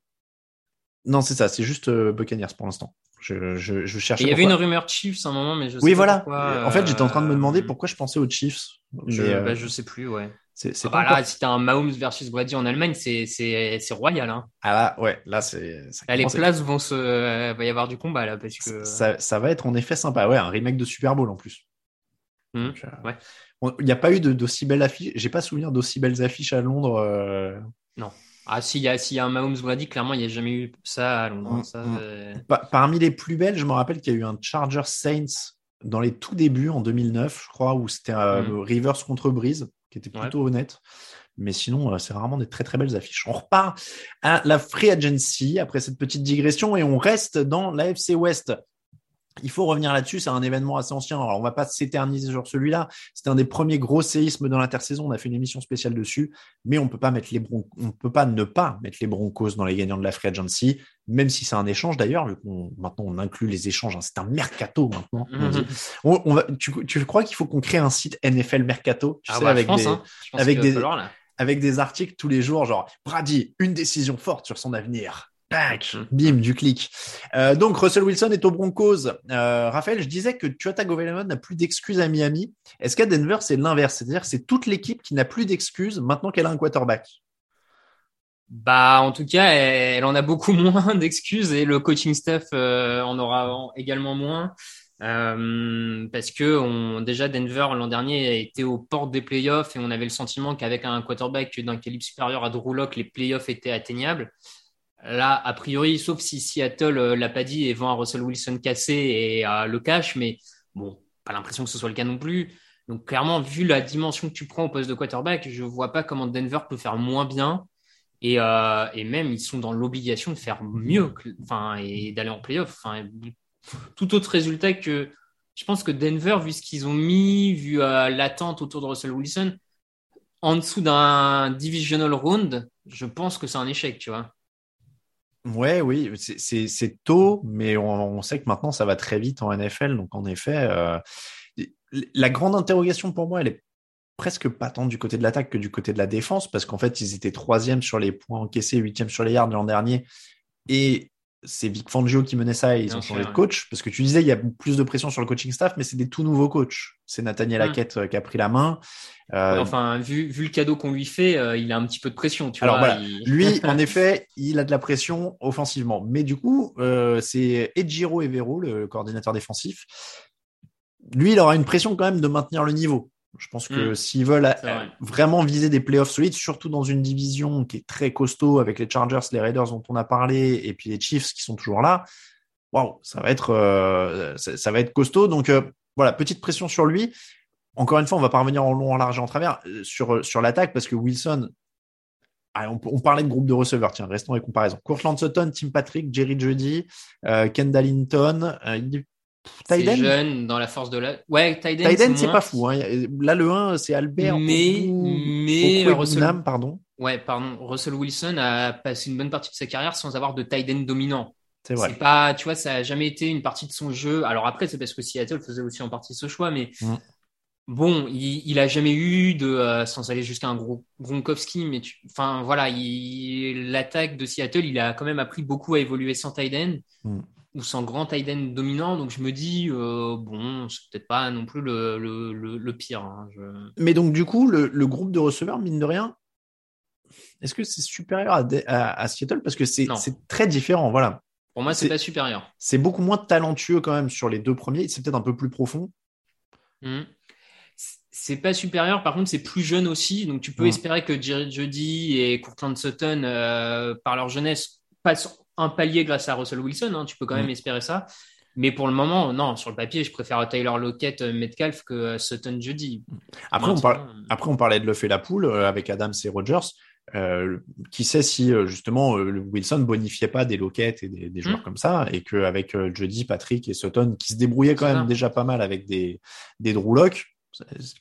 Non, c'est ça. C'est juste euh, Buccaneers pour l'instant. Je, je, je cherchais. Et Il y avait une rumeur Chiefs à un moment, mais je sais Oui, pas voilà. pourquoi, En fait, j'étais en train de me demander euh, pourquoi je pensais aux Chiefs. Je, Mais, euh, bah, je sais plus, ouais. c'est, c'est Ah pas bah là, encore- si t'as un Mahomes versus Brady en Allemagne, c'est, c'est, c'est royal. Hein. Ah là, ouais, là, c'est. Là, les places vont se, euh, va y avoir du combat là, parce que. ça, ça va être en effet sympa. Ouais, un remake de Super Bowl en plus. Donc, euh, ouais. Il n'y a pas eu de, d'aussi belles affiches. J'ai pas souvenir d'aussi belles affiches à Londres. euh, Ah, s'il y a, s'il y a un Mahomes Brady, clairement, il n'y a jamais eu ça à Londres. Mm, ça, mm. euh, Pa- parmi les plus belles, je me rappelle qu'il y a eu un Charger Saints dans les tout débuts en 2009, je crois, où c'était euh, Mm. Rivers contre Breeze, qui était Ouais. plutôt honnête. Mais sinon, euh, c'est rarement des très très belles affiches. On repart à la Free Agency après cette petite digression et on reste dans l'AFC West. Il faut revenir là-dessus, c'est un événement assez ancien. Alors, on va pas s'éterniser sur celui-là. C'était un des premiers gros séismes dans l'intersaison. On a fait une émission spéciale dessus, mais on peut pas mettre les Bron- on peut pas ne pas mettre les Broncos dans les gagnants de la Free Agency, même si c'est un échange d'ailleurs. vu qu'on- Maintenant, on inclut les échanges. hein. C'est un mercato maintenant. Mhm. On- on va- tu, tu crois qu'il faut qu'on crée un site NFL Mercato, tu Ah sais, bah, avec pense, des, hein. Des- falloir, avec des articles tous les jours, genre Brady, une décision forte sur son avenir. Tac, bim, du clic. Euh, donc Russell Wilson est au Broncos. Euh, Raphaël, je disais que Tua Tagovailoa n'a plus d'excuses à Miami. Est-ce qu'à Denver c'est l'inverse, c'est-à-dire que c'est toute l'équipe qui n'a plus d'excuses maintenant qu'elle a un quarterback? Bah, en tout cas, elle, elle en a beaucoup moins d'excuses et le coaching staff euh, en aura en- également moins. Euh, parce que on, déjà Denver l'an dernier était aux portes des playoffs et on avait le sentiment qu'avec un quarterback d'un calibre supérieur à Drew Lock, les playoffs étaient atteignables. Là, a priori, sauf si Seattle euh, l'a pas dit et vend un Russell Wilson cassé et le cash, mais bon, pas l'impression que ce soit le cas non plus. Donc clairement, vu la dimension que tu prends au poste de quarterback, je vois pas comment Denver peut faire moins bien. Et, euh, et même, ils sont dans l'obligation de faire mieux, enfin, et d'aller en playoff. Tout autre résultat que, je pense que Denver, vu ce qu'ils ont mis, vu euh, l'attente autour de Russell Wilson, en dessous d'un divisional round, je pense que c'est un échec, tu vois. Ouais, oui, c'est- tôt, mais on, on sait que maintenant ça va très vite en NFL. Donc en effet, euh, la grande interrogation pour moi, elle est presque pas tant du côté de l'attaque que du côté de la défense, parce qu'en fait, ils étaient troisième sur les points encaissés, huitième sur les yards l'an dernier, et c'est Vic Fangio qui menait ça et ils Bien ont changé de coach. Parce que tu disais, il y a plus de pression sur le coaching staff, mais c'est des tout nouveaux coachs. C'est Nathaniel Mm. Hackett euh, qui a pris la main. Euh, Enfin, vu, vu le cadeau qu'on lui fait, euh, il a un petit peu de pression, tu Alors vois. voilà, il- lui, en effet, il a de la pression offensivement. Mais du coup, euh, c'est Ejiro Evero, le coordinateur défensif. Lui, il aura une pression quand même de maintenir le niveau. Je pense que Mm. s'ils veulent vrai. euh, vraiment viser des playoffs solides, surtout dans une division qui est très costaud avec les Chargers, les Raiders dont on a parlé, et puis les Chiefs qui sont toujours là, waouh, ça va être, euh, ça, ça va être costaud. Donc euh, voilà, petite pression sur lui. Encore une fois, on va pas revenir en long, en large et en travers sur sur l'attaque parce que Wilson, ah, on, on parlait de groupe de receveurs. Tiens, restons les comparaisons. Courtland Sutton, Tim Patrick, Jerry Jeudy, euh, Kendall Hinton, Tyden. jeune dans la force de la. Ouais, Tyden. Tyden, c'est pas fou. Hein. Là, le 1, c'est Albert. Mais, Oku- mais Oku Russell, pardon. ouais, pardon, Russell Wilson a passé une bonne partie de sa carrière sans avoir de end dominant. C'est vrai. Pas, tu vois, ça a jamais été une partie de son jeu. Alors après, c'est parce que Seattle faisait aussi en partie ce choix, mais Mm. bon, il, il a jamais eu de, euh, sans aller jusqu'à un gros Gronkowski, mais tu, enfin voilà, il, l'attaque de Seattle, il a quand même appris beaucoup à évoluer sans end Mm. Ou sans grand tight end dominant. Donc je me dis, euh, bon, c'est peut-être pas non plus le, le, le, le pire. hein. Je- Mais donc, du coup, le, groupe de receveurs, mine de rien, est-ce que c'est supérieur à, De- à, à Seattle? Parce que c'est très différent. Voilà. Pour moi, c'est pas supérieur. C'est beaucoup moins talentueux quand même sur les deux premiers. C'est peut-être un peu plus profond. Mhm. C'est pas supérieur, par contre, c'est plus jeune aussi. Donc, tu peux espérer que Jerry Jeudy et Courtland Sutton, euh, par leur jeunesse, passent un palier grâce à Russell Wilson. hein. Tu peux quand même Mhm. espérer ça. Mais pour le moment, non, sur le papier, je préfère Tyler Lockett, euh, Metcalf que euh, Sutton Jeudy. Après, on, parle, après, on parlait de le fait la poule euh, avec Adams et Rogers. Euh, qui sait si justement Wilson bonifiait pas des loquettes et des, des joueurs Mm. comme ça, et qu'avec Jody, Patrick et Sutton, qui se débrouillaient quand même ça. déjà pas mal avec des, des Drew Lock,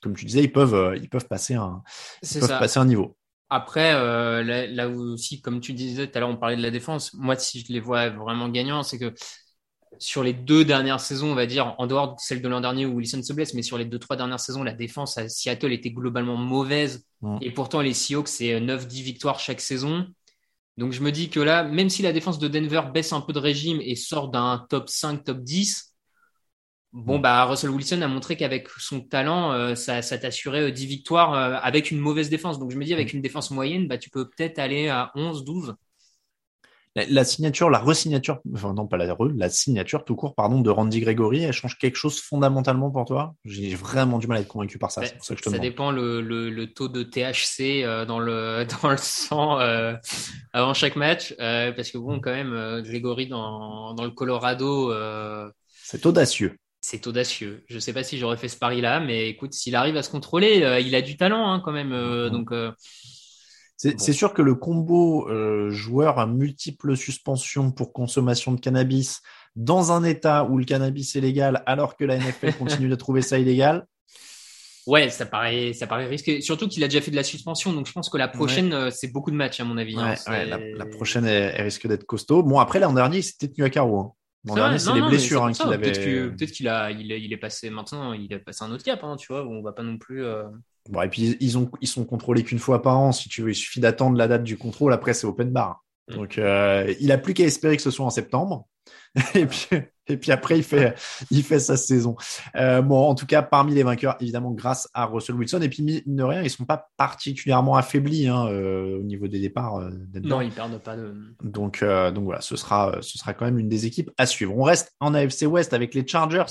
comme tu disais, ils peuvent, ils peuvent passer un, ils peuvent passer un niveau. Après, euh, là, aussi, comme tu disais tout à l'heure, on parlait de la défense. Moi, si je les vois vraiment gagnants, c'est que sur les deux dernières saisons, on va dire, en dehors de celle de l'an dernier où Wilson se blesse, mais sur les deux, trois dernières saisons, la défense à Seattle était globalement mauvaise. Et pourtant, les Seahawks, c'est 9-10 victoires chaque saison. Donc, je me dis que là, même si la défense de Denver baisse un peu de régime et sort d'un top 5, top 10, bon, bah, Russell Wilson a montré qu'avec son talent, euh, ça, ça t'assurait euh, 10 victoires euh, avec une mauvaise défense. Donc, je me dis, avec une défense moyenne, bah, tu peux peut-être aller à 11, 12. La, la signature, la resignature, enfin non pas la re, la signature tout court, pardon, de Randy Gregory, elle change quelque chose fondamentalement pour toi? J'ai vraiment du mal à être convaincu par ça. Pour ça que je te Ça demande. dépend le, le, le taux de THC euh, dans le dans le sang avant chaque match, parce que bon, quand même, Grégory dans dans le Colorado, C'est audacieux. C'est audacieux. Je sais pas si j'aurais fait ce pari-là, mais écoute, s'il arrive à se contrôler, euh, il a du talent hein, quand même. euh, donc euh, C'est Bon. sûr que le combo joueur à multiples suspensions pour consommation de cannabis dans un État où le cannabis est légal alors que la NFL continue de trouver ça illégal, ouais, ça paraît ça paraît risqué. Surtout qu'il a déjà fait de la suspension, donc je pense que la prochaine, c'est beaucoup de matchs à mon avis. hein. ouais, C'est- ouais, la, la prochaine elle, elle risque d'être costaud. Bon après l'an dernier il s'était tenu à carreau. Hein. C'est dernier les blessures hein, qu'il avait. Peut-être que- peut-être qu'il a, il est, il est passé maintenant, il a passé un autre cap, hein, tu vois, où on va pas non plus. euh, Bon, et puis ils ont ils sont contrôlés qu'une fois par an. Si tu veux, il suffit d'attendre la date du contrôle. Après c'est open bar. Mm. Donc euh, il a plus qu'à espérer que ce soit en septembre. et puis et puis après il fait il fait sa saison. Euh, bon en tout cas parmi les vainqueurs évidemment grâce à Russell Wilson et puis mine de rien ils sont pas particulièrement affaiblis hein, euh, au niveau des départs. euh. Non, ils perdent pas de. Donc, euh, donc voilà, ce sera, ce sera quand même une des équipes à suivre. On reste en AFC West avec les Chargers.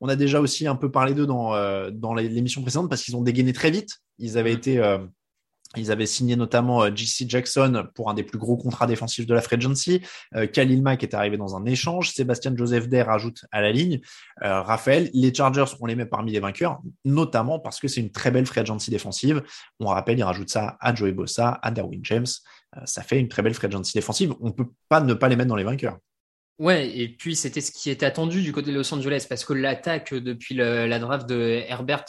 On a déjà aussi un peu parlé d'eux dans, euh, dans l'émission précédente parce qu'ils ont dégainé très vite. Ils avaient été, euh, ils avaient signé notamment euh, JC Jackson pour un des plus gros contrats défensifs de la free agency. Euh, Khalil Mack est arrivé dans un échange. Sébastien Joseph Day rajoute à la ligne. Euh, Raphaël, les Chargers, on les met parmi les vainqueurs, notamment parce que c'est une très belle free agency défensive. On rappelle, ils rajoutent ça à Joey Bossa, à Darwin James. Ça fait une très belle free agency défensive. On peut pas ne pas les mettre dans les vainqueurs. Ouais, et puis c'était ce qui était attendu du côté de Los Angeles parce que l'attaque depuis la draft de Herbert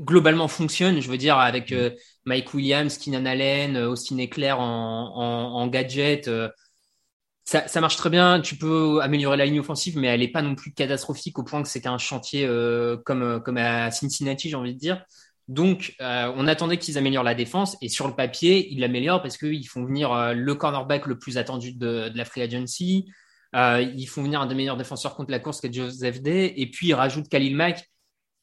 globalement fonctionne. Je veux dire, avec euh, Mike Williams, Keenan Allen, euh, Austin Eckler en, en, en gadget, euh, ça, ça marche très bien. Tu peux améliorer la ligne offensive, mais elle n'est pas non plus catastrophique au point que c'était un chantier euh, comme, comme à Cincinnati, j'ai envie de dire. Donc, on attendait qu'ils améliorent la défense et sur le papier, ils l'améliorent parce qu'ils font venir le cornerback le plus attendu de, de la free agency. Ils font venir un des meilleurs défenseurs contre la course qui est Joseph Day. Et puis, ils rajoutent Khalil Mack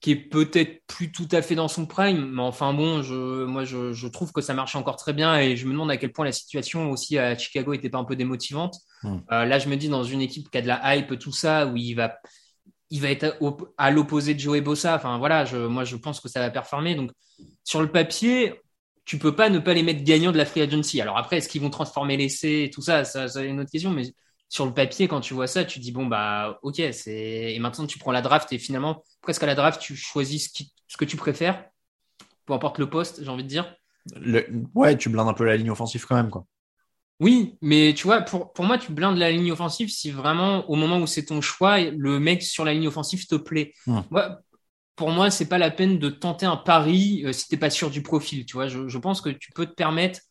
qui est peut-être plus tout à fait dans son prime. Mais enfin, bon, je, moi, je, je, trouve que ça marche encore très bien et je me demande à quel point la situation aussi à Chicago était pas un peu démotivante. Hmm. Euh, là, je me dis, dans une équipe qui a de la hype, tout ça, où il va il va être à l'opposé de Joey Bossa. Enfin, voilà, je, moi, je pense que ça va performer. Donc, sur le papier, tu peux pas ne pas les mettre gagnants de la free agency. Alors après, est-ce qu'ils vont transformer l'essai et tout ça, ça, ça, c'est une autre question. Mais sur le papier, quand tu vois ça, tu dis bon bah ok, c'est et maintenant tu prends la draft et finalement presque à la draft, tu choisis ce, qui... ce que tu préfères, peu importe le poste, j'ai envie de dire. Le- Ouais, tu blindes un peu la ligne offensive quand même, quoi. Oui, mais tu vois, pour, pour moi, tu blindes la ligne offensive si vraiment, au moment où c'est ton choix, le mec sur la ligne offensive te plaît. Hmm. Moi, pour moi, c'est pas la peine de tenter un pari euh, si t'es pas sûr du profil. Tu vois, je, je pense que tu peux te permettre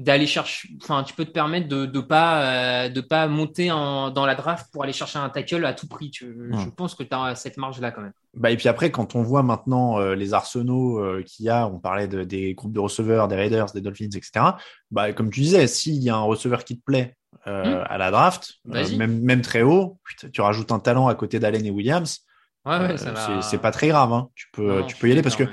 d'aller chercher, enfin, tu peux te permettre de, de pas, euh, de pas monter en, dans la draft pour aller chercher un tackle à tout prix. Tu, Je pense que tu as cette marge-là quand même. Bah, et puis après, quand on voit maintenant euh, les arsenaux euh, qu'il y a, on parlait de- des groupes de receveurs, des Raiders, des Dolphins, etc. Bah, comme tu disais, s'il y a un receveur qui te plaît Hmm. à la draft, même, même très haut, putain, tu rajoutes un talent à côté d'Allen et Williams, Ouais, ouais, c'est- pas très grave. Hein. Tu peux, Non, tu peux y aller parce que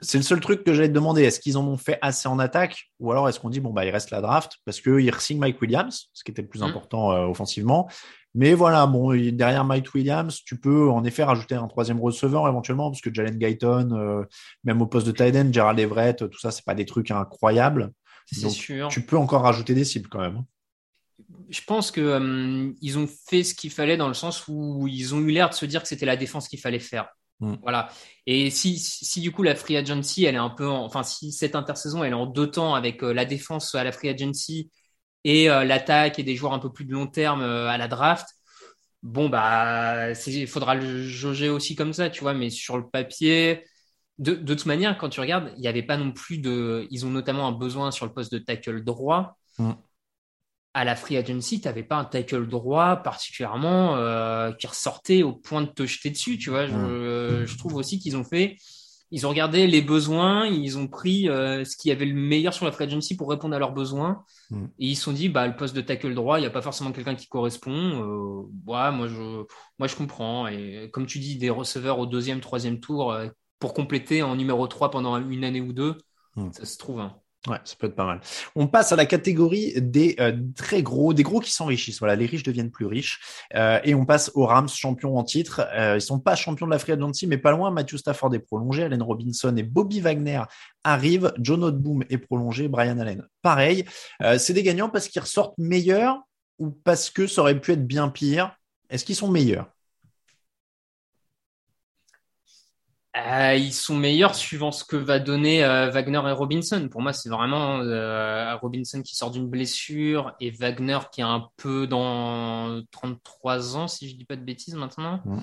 c'est le seul truc que j'allais te demander. Est-ce qu'ils en ont fait assez en attaque? Ou alors est-ce qu'on dit bon bah il reste la draft parce qu'ils re-signent Mike Williams, ce qui était le plus Mm. important euh, offensivement. Mais voilà, bon derrière Mike Williams, tu peux en effet rajouter un troisième receveur éventuellement parce que Jalen Guyton, euh, même au poste de tight end, Gerald Everett, tout ça c'est pas des trucs incroyables. C'est sûr. Tu peux encore rajouter des cibles quand même. hein. je pense que euh, ils ont fait ce qu'il fallait dans le sens où ils ont eu l'air de se dire que c'était la défense qu'il fallait faire. Mm. Voilà. Et si, si, du coup la free agency, elle est un peu, en- enfin si cette intersaison, elle est en deux temps avec euh, la défense à la free agency et euh, l'attaque et des joueurs un peu plus de long terme euh, à la draft. Bon bah, il faudra le jauger aussi comme ça, tu vois. Mais sur le papier, de, de toute manière, quand tu regardes, il n'y avait pas non plus de. Ils ont notamment un besoin sur le poste de tackle droit Mm. À la free agency, tu n'avais pas un tackle droit particulièrement euh, qui ressortait au point de te jeter dessus, tu vois. Je, je trouve aussi qu'ils ont fait, ils ont regardé les besoins, ils ont pris euh, ce qui avait le meilleur sur la free agency pour répondre à leurs besoins, Mm. et ils se sont dit, bah le poste de tackle droit, il n'y a pas forcément quelqu'un qui correspond. Euh, ouais, moi je, moi je comprends. Et comme tu dis, des receveurs au deuxième, troisième tour euh, pour compléter en numéro 3 pendant une année ou deux, Mm. ça se trouve. hein. Ouais, ça peut être pas mal. On passe à la catégorie des euh, très gros, des gros qui s'enrichissent. Voilà, les riches deviennent plus riches. Euh, et on passe aux Rams, champions en titre. Euh, ils sont pas champions de la Free Agency, mais pas loin. Matthew Stafford est prolongé, Allen Robinson et Bobby Wagner arrivent. John Boom est prolongé, Brian Allen pareil. Euh, c'est des gagnants parce qu'ils ressortent meilleurs ou parce que ça aurait pu être bien pire? Est-ce qu'ils sont meilleurs? Euh, ils sont meilleurs suivant ce que va donner euh, Wagner et Robinson. Pour moi, c'est vraiment euh, Robinson qui sort d'une blessure et Wagner qui est un peu dans 33 ans, si je dis pas de bêtises maintenant. Ouais.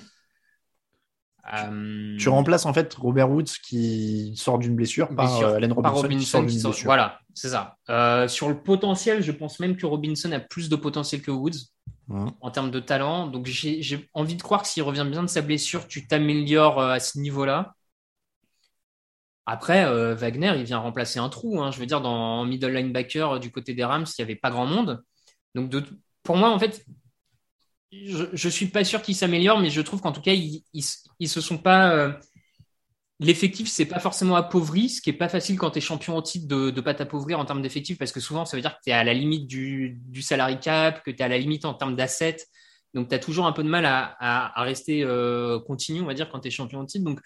Tu remplaces en fait Robert Woods qui sort d'une blessure par blessure, Allen par Robinson, qui sort qui d'une sort- blessure. Voilà, c'est ça. Sur le potentiel, je pense même que Robinson a plus de potentiel que Woods En termes de talent. Donc j'ai envie de croire que s'il revient bien de sa blessure, tu t'améliores euh, à ce niveau-là. Après, euh, Wagner, il vient remplacer un trou. hein. Je veux dire, dans middle linebacker euh, du côté des Rams, il n'y avait pas grand monde. Donc pour moi, en fait, je, je suis pas sûr qu'il s'améliore, mais je trouve qu'en tout cas, ils, ils se sont pas. L'effectif, c'est pas forcément appauvri, ce qui est pas facile quand tu es champion au titre de ne pas t'appauvrir en termes d'effectif, parce que souvent, ça veut dire que tu es à la limite du, du salary cap, que tu es à la limite en termes d'assets. Donc, tu as toujours un peu de mal à, rester euh, continu, on va dire, quand tu es champion au titre. Donc,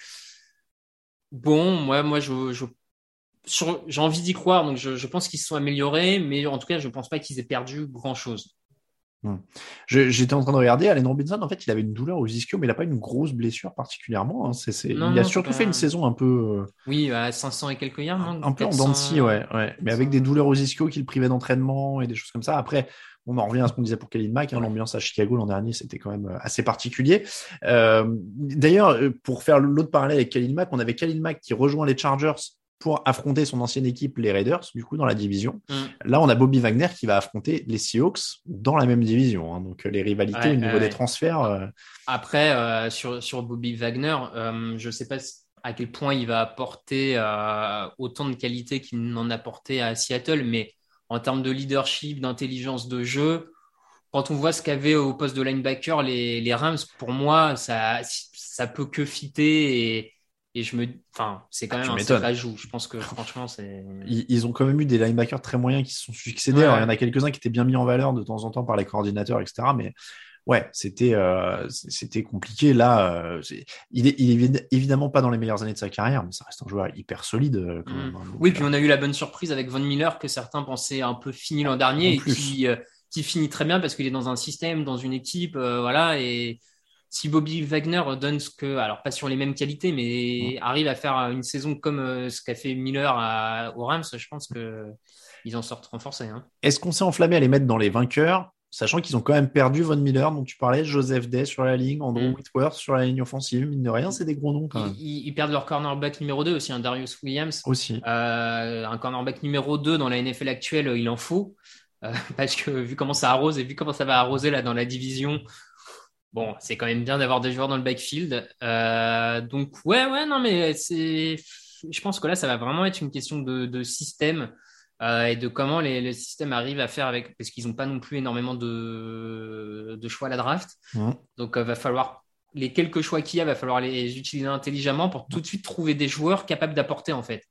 bon, moi, moi je, j'ai envie d'y croire, donc je, je pense qu'ils se sont améliorés, mais en tout cas, je pense pas qu'ils aient perdu grand-chose. J'étais en train de regarder, Allen Robinson, en fait, il avait une douleur aux ischio, mais il n'a pas une grosse blessure particulièrement. hein. Non, il a surtout fait une saison un peu, euh, Oui, à 500 et quelques yards, un peu en dents de scie, ouais, ouais. Mais avec des douleurs aux ischios qui le privaient d'entraînement et des choses comme ça. Après, on en revient à ce qu'on disait pour Khalil Mack. hein, L'ambiance à Chicago l'an dernier, c'était quand même euh, assez particulier. Euh, D'ailleurs, pour faire l'autre parallèle avec Khalil Mack, on avait Khalil Mack qui rejoint les Chargers pour affronter son ancienne équipe, les Raiders, du coup, dans la division. Mm. Là, on a Bobby Wagner qui va affronter les Seahawks dans la même division. hein. Donc, les rivalités Ouais, au niveau ouais, des transferts. euh, Après, euh, sur, sur Bobby Wagner, euh, je sais pas à quel point il va apporter autant de qualité qu'il n'en apportait à Seattle, mais en termes de leadership, d'intelligence de jeu, quand on voit ce qu'avaient au poste de linebacker les, les Rams, pour moi, ça, ça peut que fitter et, et je me, enfin, c'est quand Ah, même tu un ajout. Je pense que franchement, c'est. Ils, ils ont quand même eu des linebackers très moyens qui se sont succédés. Ouais. Alors, il y en a quelques-uns qui étaient bien mis en valeur de temps en temps par les coordinateurs, etc. Mais ouais, c'était euh, c'était compliqué. Là, euh, il, est, il est évid- évidemment pas dans les meilleures années de sa carrière, mais ça reste un joueur hyper solide. euh, Quand même, hein. Donc, Oui, puis on a eu la bonne surprise avec Von Miller que certains pensaient un peu fini l'an dernier et qui, euh, qui finit très bien parce qu'il est dans un système, dans une équipe, voilà. Et si Bobby Wagner donne ce que, alors pas sur les mêmes qualités, mais arrive à faire une saison comme euh, ce qu'a fait Miller à, aux Rams, je pense que ils en sortent renforcés. Hein. Est-ce qu'on s'est enflammé à les mettre dans les vainqueurs, sachant qu'ils ont quand même perdu Von Miller, dont tu parlais, Joseph Day sur la ligne, Andrew Mm. Whitworth sur la ligne offensive. Mine de rien, c'est des gros noms quand même. Ils, perdent leur cornerback numéro 2 aussi, un Darius Williams. Aussi. Euh, un cornerback numéro 2 dans la NFL actuelle, il en faut. Euh, parce que vu comment ça arrose et vu comment ça va arroser là dans la division, bon, c'est quand même bien d'avoir des joueurs dans le backfield. Euh, donc, ouais, ouais, non, mais c'est. Je pense que là, ça va vraiment être une question de, de système euh, et de comment les, le système arrive à faire avec. Parce qu'ils n'ont pas non plus énormément de, de choix à la draft. Donc, il va falloir. Les quelques choix qu'il y a, va falloir les utiliser intelligemment pour tout de suite trouver des joueurs capables d'apporter, en fait.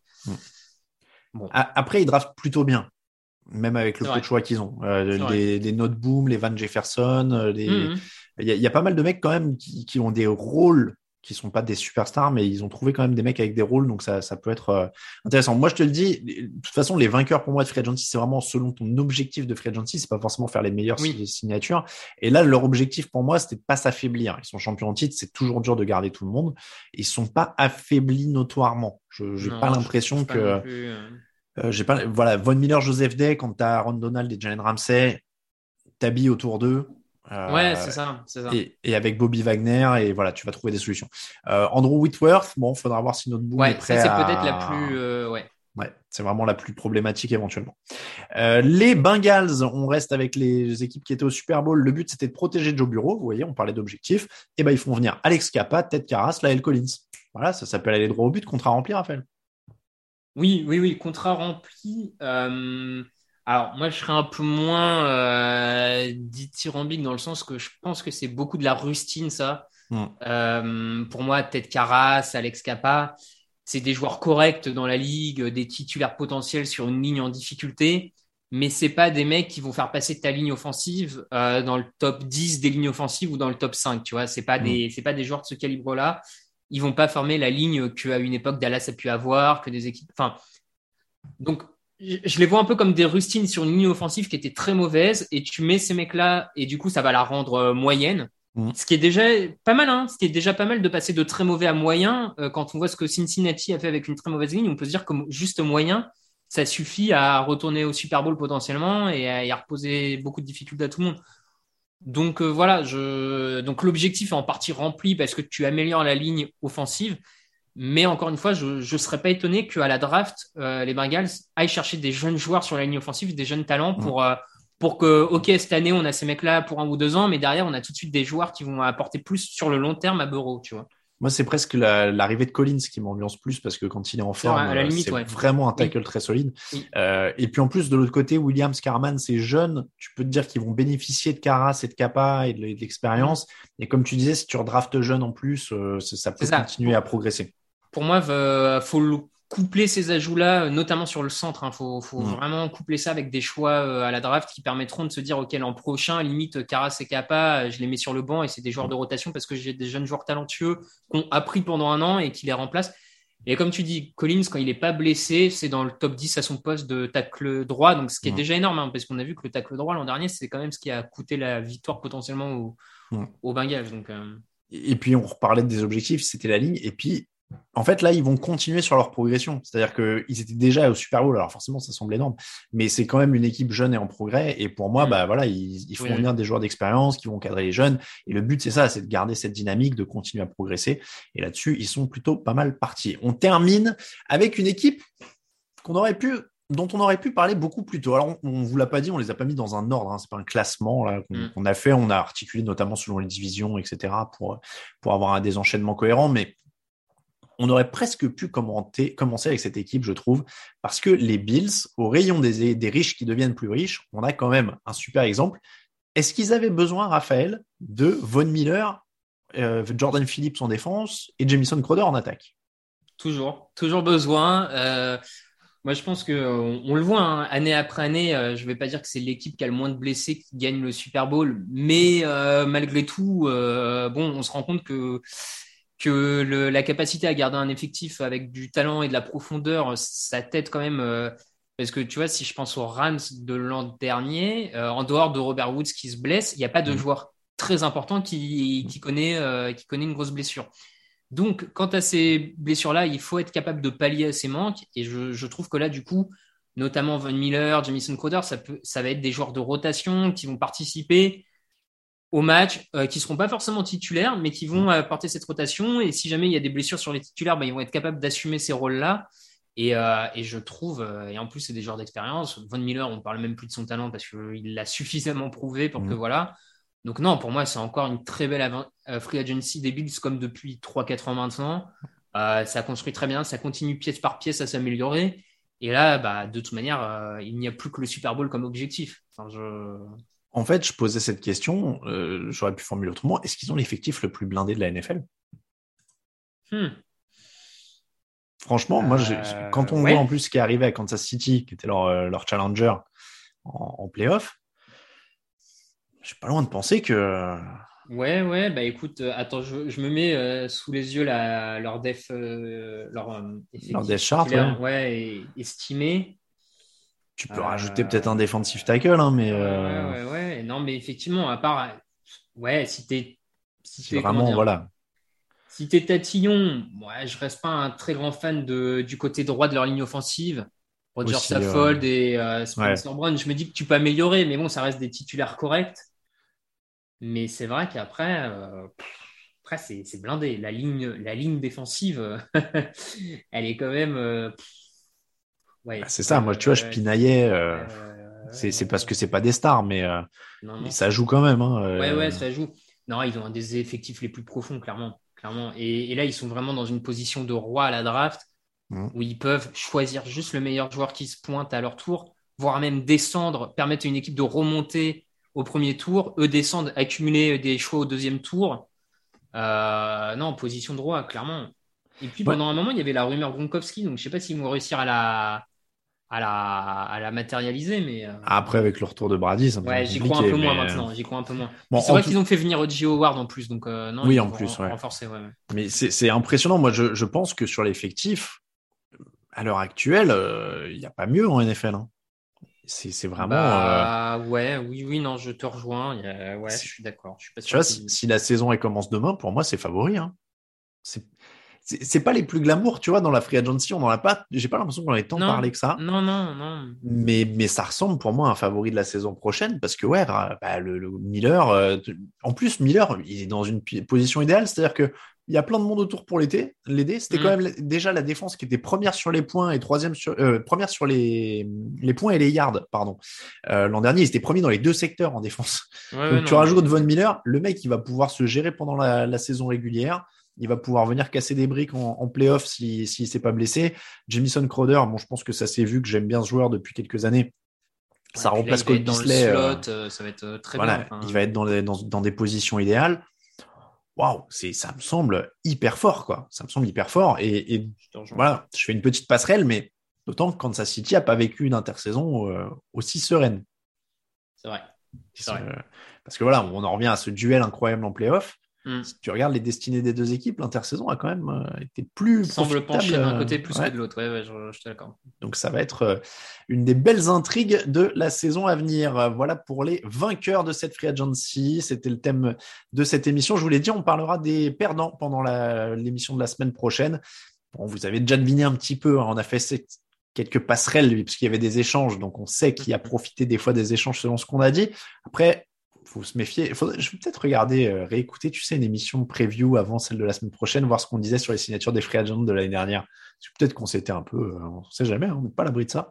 A- Après, ils draftent plutôt bien, même avec le peu de choix qu'ils ont. Euh, les, les Noteboom, les Van Jefferson, euh, les- Mhm. Il y, y a pas mal de mecs quand même qui, qui ont des rôles qui sont pas des superstars, mais ils ont trouvé quand même des mecs avec des rôles, donc ça, ça peut être euh, intéressant. Moi, je te le dis, de toute façon, les vainqueurs pour moi de Free Agency, c'est vraiment selon ton objectif de Free Agency, c'est pas forcément faire les meilleures Oui. signatures. Et là, leur objectif pour moi, c'était de pas s'affaiblir. Ils sont champions en titre, c'est toujours dur de garder tout le monde. Ils sont pas affaiblis notoirement. Je j'ai Non, pas l'impression que plus, euh. euh, j'ai pas, voilà, Von Miller, Joseph Day, quand t'as Aaron Donald et Jalen Ramsey, t'habilles autour d'eux. Euh, Ouais, c'est ça, c'est ça. Et, et avec Bobby Wagner, et voilà, tu vas trouver des solutions. Euh, Andrew Whitworth, bon, faudra voir si notre est Ouais, prêt ça c'est à- peut-être la plus. euh, ouais. Ouais, c'est vraiment la plus problématique éventuellement. Euh, les Bengals, on reste avec les équipes qui étaient au Super Bowl. Le but, c'était de protéger Joe Bureau. Vous voyez, on parlait d'objectifs. Et ben, ils font venir Alex Capa, Ted Karras, Lael Collins. Voilà, ça s'appelle aller droit au but, contrat rempli, Raphaël. Oui, oui, oui, contrat rempli. Euh, alors, moi, je serais un peu moins euh, dithyrambique dans le sens que je pense que c'est beaucoup de la rustine, ça. Mm. Euh, pour moi, Ted Carras, Alex Capa, c'est des joueurs corrects dans la ligue, des titulaires potentiels sur une ligne en difficulté, mais c'est pas des mecs qui vont faire passer ta ligne offensive euh, dans le top 10 des lignes offensives ou dans le top 5, tu vois. C'est pas Mm. des, c'est pas des joueurs de ce calibre-là. Ils vont pas former la ligne qu'à une époque Dallas a pu avoir, que des équipes, enfin, donc, je les vois un peu comme des rustines sur une ligne offensive qui était très mauvaise et tu mets ces mecs-là et du coup, ça va la rendre euh, moyenne. Mhm. Ce qui est déjà pas mal, hein. C'était déjà pas mal de passer de très mauvais à moyen. Euh, quand on voit ce que Cincinnati a fait avec une très mauvaise ligne, on peut se dire que juste moyen, ça suffit à retourner au Super Bowl potentiellement et à, et à reposer beaucoup de difficultés à tout le monde. Donc euh, voilà, je... donc l'objectif est en partie rempli parce que tu améliores la ligne offensive. Mais encore une fois, je ne serais pas étonné qu'à la draft, euh, les Bengals aillent chercher des jeunes joueurs sur la ligne offensive, des jeunes talents pour, euh, pour que, OK, cette année, on a ces mecs-là pour un ou deux ans, mais derrière, on a tout de suite des joueurs qui vont apporter plus sur le long terme à Burrow, tu vois. Moi, c'est presque la- l'arrivée de Collins qui m'ambiance plus parce que quand il est en forme, euh, c'est ouais. vraiment un tackle très solide. Oui. Euh, et puis en plus, de l'autre côté, Williams, Carman, c'est jeune. Tu peux te dire qu'ils vont bénéficier de Carras et de Kappa et de, de l'expérience. Et comme tu disais, si tu redraftes jeune en plus, euh, ça, peut ça. continuer à progresser. Pour moi, il faut le coupler ces ajouts-là, notamment sur le centre. Il faut, faut vraiment coupler ça avec des choix euh, à la draft qui permettront de se dire, OK, l'an prochain, limite, Caras et Kappa, je les mets sur le banc et c'est des joueurs de rotation parce que j'ai des jeunes joueurs talentueux qui ont appris pendant un an et qui les remplacent. Et comme tu dis, Collins, quand il n'est pas blessé, c'est dans le top 10 à son poste de tacle droit, donc ce qui est déjà énorme, hein, parce qu'on a vu que le tacle droit l'an dernier, c'est quand même ce qui a coûté la victoire potentiellement au- Bengals. Donc, euh, Et puis, on reparlait des objectifs, c'était la ligne. Et puis, en fait, là, ils vont continuer sur leur progression. C'est-à-dire qu'ils étaient déjà au Super Bowl. Alors, forcément, ça semble énorme. Mais c'est quand même une équipe jeune et en progrès. Et pour moi, Mm. bah, voilà, ils, ils font Oui, oui. venir des joueurs d'expérience qui vont cadrer les jeunes. Et le but, c'est ça, c'est de garder cette dynamique, de continuer à progresser. Et là-dessus, ils sont plutôt pas mal partis. On termine avec une équipe qu'on aurait pu dont on aurait pu parler beaucoup plus tôt. Alors, on, on vous l'a pas dit, on les a pas mis dans un ordre, hein, c'est pas un classement là qu'on Mm. qu'on a fait, on a articulé notamment selon les divisions, etc. pour pour avoir un des enchaînements cohérents. Mais on aurait presque pu commencer avec cette équipe, je trouve, parce que les Bills, au rayon des, riches qui deviennent plus riches, on a quand même un super exemple. Est-ce qu'ils avaient besoin, Raphaël, de Von Miller, euh, Jordan Phillips en défense et Jamison Crowder en attaque? Toujours, toujours besoin. Euh, moi, je pense que on, le voit hein, année après année. Euh, je ne vais pas dire que c'est l'équipe qui a le moins de blessés qui gagne le Super Bowl, mais malgré tout, bon, on se rend compte que que le, la capacité à garder un effectif avec du talent et de la profondeur, ça t'aide quand même. Euh, parce que tu vois, si je pense aux Rams de l'an dernier, euh, en dehors de Robert Woods qui se blesse, il n'y a pas de Mhm. joueur très important qui, qui, connaît, euh, qui connaît une grosse blessure. Donc, quant à ces blessures-là, il faut être capable de pallier à ces manques. Et je, je trouve que là, du coup, notamment Von Miller, Jamison Crowder, ça, peut, ça va être des joueurs de rotation qui vont participer au match, euh, qui seront pas forcément titulaires, mais qui vont apporter cette rotation. Et si jamais il y a des blessures sur les titulaires, bah, ils vont être capables d'assumer ces rôles-là. Et, euh, et je trouve, euh, et en plus c'est des joueurs d'expérience. Von Miller, on parle même plus de son talent parce qu'il l'a suffisamment prouvé pour que Mhm. voilà. Donc non, pour moi c'est encore une très belle free agency des Bills comme depuis 3-4 ans maintenant. Euh, ça construit très bien, ça continue pièce par pièce à s'améliorer. Et là, bah, de toute manière, euh, il n'y a plus que le Super Bowl comme objectif. Enfin, je... En fait, je posais cette question, euh, j'aurais pu formuler autrement. Est-ce qu'ils ont l'effectif le plus blindé de la NFL Hmm. Franchement, moi, Euh, quand on ouais. voit en plus ce qui est arrivé à Kansas City, qui était leur, euh, leur challenger en, en playoff, je suis pas loin de penser que. Ouais, ouais, bah écoute, euh, attends, je, je me mets euh, sous les yeux la, leur def, euh, leur, Leur depth chart, ouais. estimé. Tu peux Euh, rajouter peut-être un defensive tackle, hein, mais euh, Ouais, ouais, ouais. Non, mais effectivement, à part, ouais, si t'es, si comment vraiment, dire, voilà. si t'es tatillon, ouais, je reste pas un très grand fan de, du côté droit de leur ligne offensive. Roger Aussi, Saffold ouais. et euh, Spencer Brown, je me dis que tu peux améliorer, mais bon, ça reste des titulaires corrects. Mais c'est vrai qu'après, euh, après c'est blindé. La ligne, la ligne défensive, euh, elle est quand même. euh, pff, ouais. Bah, c'est ça, moi, tu vois, je Euh, pinaillais. euh, euh, c'est parce que c'est pas des stars, mais, euh, non, non. mais ça joue quand même. Hein, euh, Ouais, ouais, ça joue. Non, ils ont un des effectifs les plus profonds, clairement. clairement. Et, et là, ils sont vraiment dans une position de roi à la draft Mhm. où ils peuvent choisir juste le meilleur joueur qui se pointe à leur tour, voire même descendre, permettre à une équipe de remonter au premier tour, eux descendre, accumuler des choix au deuxième tour. Euh, non, position de roi, clairement. Et puis Ouais. pendant un moment, il y avait la rumeur Gronkowski, donc je sais pas s'ils vont réussir à la, à la, à la matérialiser, mais. euh, Après, avec le retour de Brady, ça Ouais, j'y crois un peu moins mais- maintenant. J'y crois un peu moins. Bon, c'est vrai tout- qu'ils ont fait venir J. Howard en plus, donc euh, non. Oui, en plus, ouais. renforcer, ouais, ouais. Mais c'est impressionnant. Moi, je, je pense que sur l'effectif, à l'heure actuelle, euh, il n'y a pas mieux en NFL. hein. C'est vraiment. euh, Bah, ouais, oui, oui, non, je te rejoins. Ouais, je suis d'accord. Tu vois, si, si la saison elle commence demain, pour moi, c'est favori. Hein. C'est pas les plus glamour, tu vois, dans la free agency. On n'en a pas. J'ai pas l'impression qu'on ait tant Non. parlé que ça. Non, non, non. Mais, mais ça ressemble pour moi à un favori de la saison prochaine parce que, ouais, bah, bah, le, le Miller, euh, en plus, Miller, il est dans une position idéale, c'est-à-dire que il y a plein de monde autour pour l'été, l'aider. C'était Mm. quand même la- déjà la défense qui était première sur les points et troisième sur, euh, première sur les, les points et les yards, pardon. Euh, L'an dernier, ils étaient premiers dans les deux secteurs en défense. Ouais, ouais, Donc, tu non, rajoutes Von Miller, le mec, il va pouvoir se gérer pendant la, la saison régulière. Il va pouvoir venir casser des briques en, en playoff s'il si, s'est pas blessé. Jamison Crowder, bon, je pense que ça s'est vu que j'aime bien ce joueur depuis quelques années. Ça Ouais, remplace Cole dans le euh, slot, euh, ça va être euh, très voilà, bien. il va être dans, les- dans, dans des positions idéales. Waouh, c'est ça me semble hyper fort, quoi. Ça me semble hyper fort. Et, voilà, je fais une petite passerelle, mais d'autant que Kansas City a pas vécu une intersaison euh, aussi sereine. C'est vrai. Vrai. Parce que voilà, on en revient à ce duel incroyable en playoff. Mm. Si tu regardes les destinées des deux équipes, l'intersaison a quand même euh, été plus semble pencher d'un euh, côté plus ouais. que de l'autre. Ouais, ouais, je, je te l'accorde. Donc ça va être euh, une des belles intrigues de la saison à venir. Voilà pour les vainqueurs de cette free agency. C'était le thème de cette émission. Je vous l'ai dit, on parlera des perdants pendant l'émission de la semaine prochaine. Bon, vous avez déjà deviné un petit peu. hein, on a fait cette- quelques passerelles, lui, parce qu'il y avait des échanges. Donc on sait qui a profité des fois des échanges selon ce qu'on a dit. Après, faut se méfier. Faudrait- je vais peut-être regarder, euh, réécouter, tu sais, une émission preview avant celle de la semaine prochaine, voir ce qu'on disait sur les signatures des free agents de l'année dernière. Peut-être qu'on s'était un peu, euh, on sait jamais, hein, on n'est pas à l'abri de ça.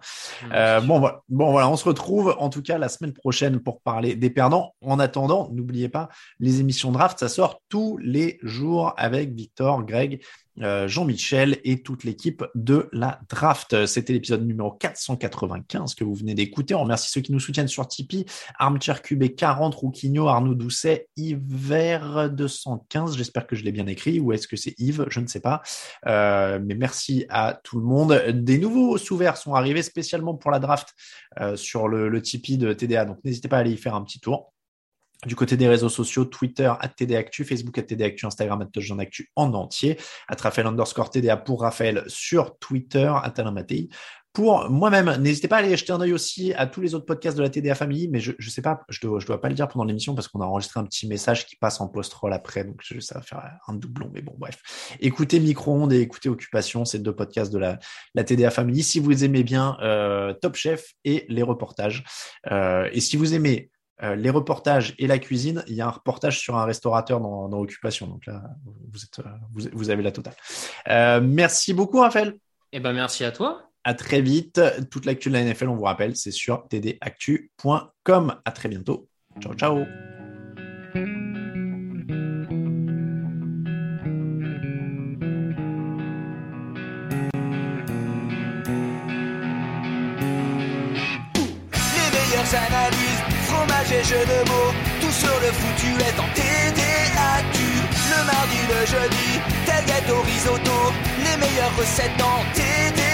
Euh, bon, voilà. bon, voilà, on se retrouve en tout cas la semaine prochaine pour parler des perdants. En attendant, n'oubliez pas, les émissions draft, ça sort tous les jours avec Victor, Greg euh, Jean-Michel et toute l'équipe de la draft. C'était l'épisode numéro 495 que vous venez d'écouter. On remercie ceux qui nous soutiennent sur Tipeee. Armchair QB 40, Rouquigno, Arnaud Doucet, Hiver 215. J'espère que je l'ai bien écrit. Ou est-ce que c'est Yves? Je ne sais pas. Euh, mais merci à tout le monde. Des nouveaux sous-verts sont arrivés spécialement pour la draft euh, sur le, Tipeee de TDA. Donc n'hésitez pas à aller y faire un petit tour. Du côté des réseaux sociaux, Twitter, TDActu, Facebook, TDActu, Instagram, Actu en entier, à Raphaël underscore TDA pour Raphaël sur Twitter, Matei. Pour moi-même, n'hésitez pas à aller jeter un œil aussi à tous les autres podcasts de la TDA Family, mais je ne sais pas, je dois, je dois pas le dire pendant l'émission parce qu'on a enregistré un petit message qui passe en post-roll après, donc ça va faire un doublon, mais bon, bref. Écoutez Micro-ondes et écoutez Occupation, c'est deux podcasts de la, TDA Family. Si vous aimez bien euh, Top Chef et les reportages, euh, et si vous aimez euh, les reportages et la cuisine, il y a un reportage sur un restaurateur dans, Occupation. Donc là, vous, êtes, vous, avez la totale. Merci beaucoup, Raphaël. Eh ben, merci à toi. À très vite. Toute l'actu de la NFL, on vous rappelle, c'est sur tdactu.com. À très bientôt. Ciao, ciao. Analyses, fromage et jeux de mots, tout sur le foutu est en TDAQ. Le mardi, le jeudi, tel gâteau risotto, les meilleures recettes en TDAQ.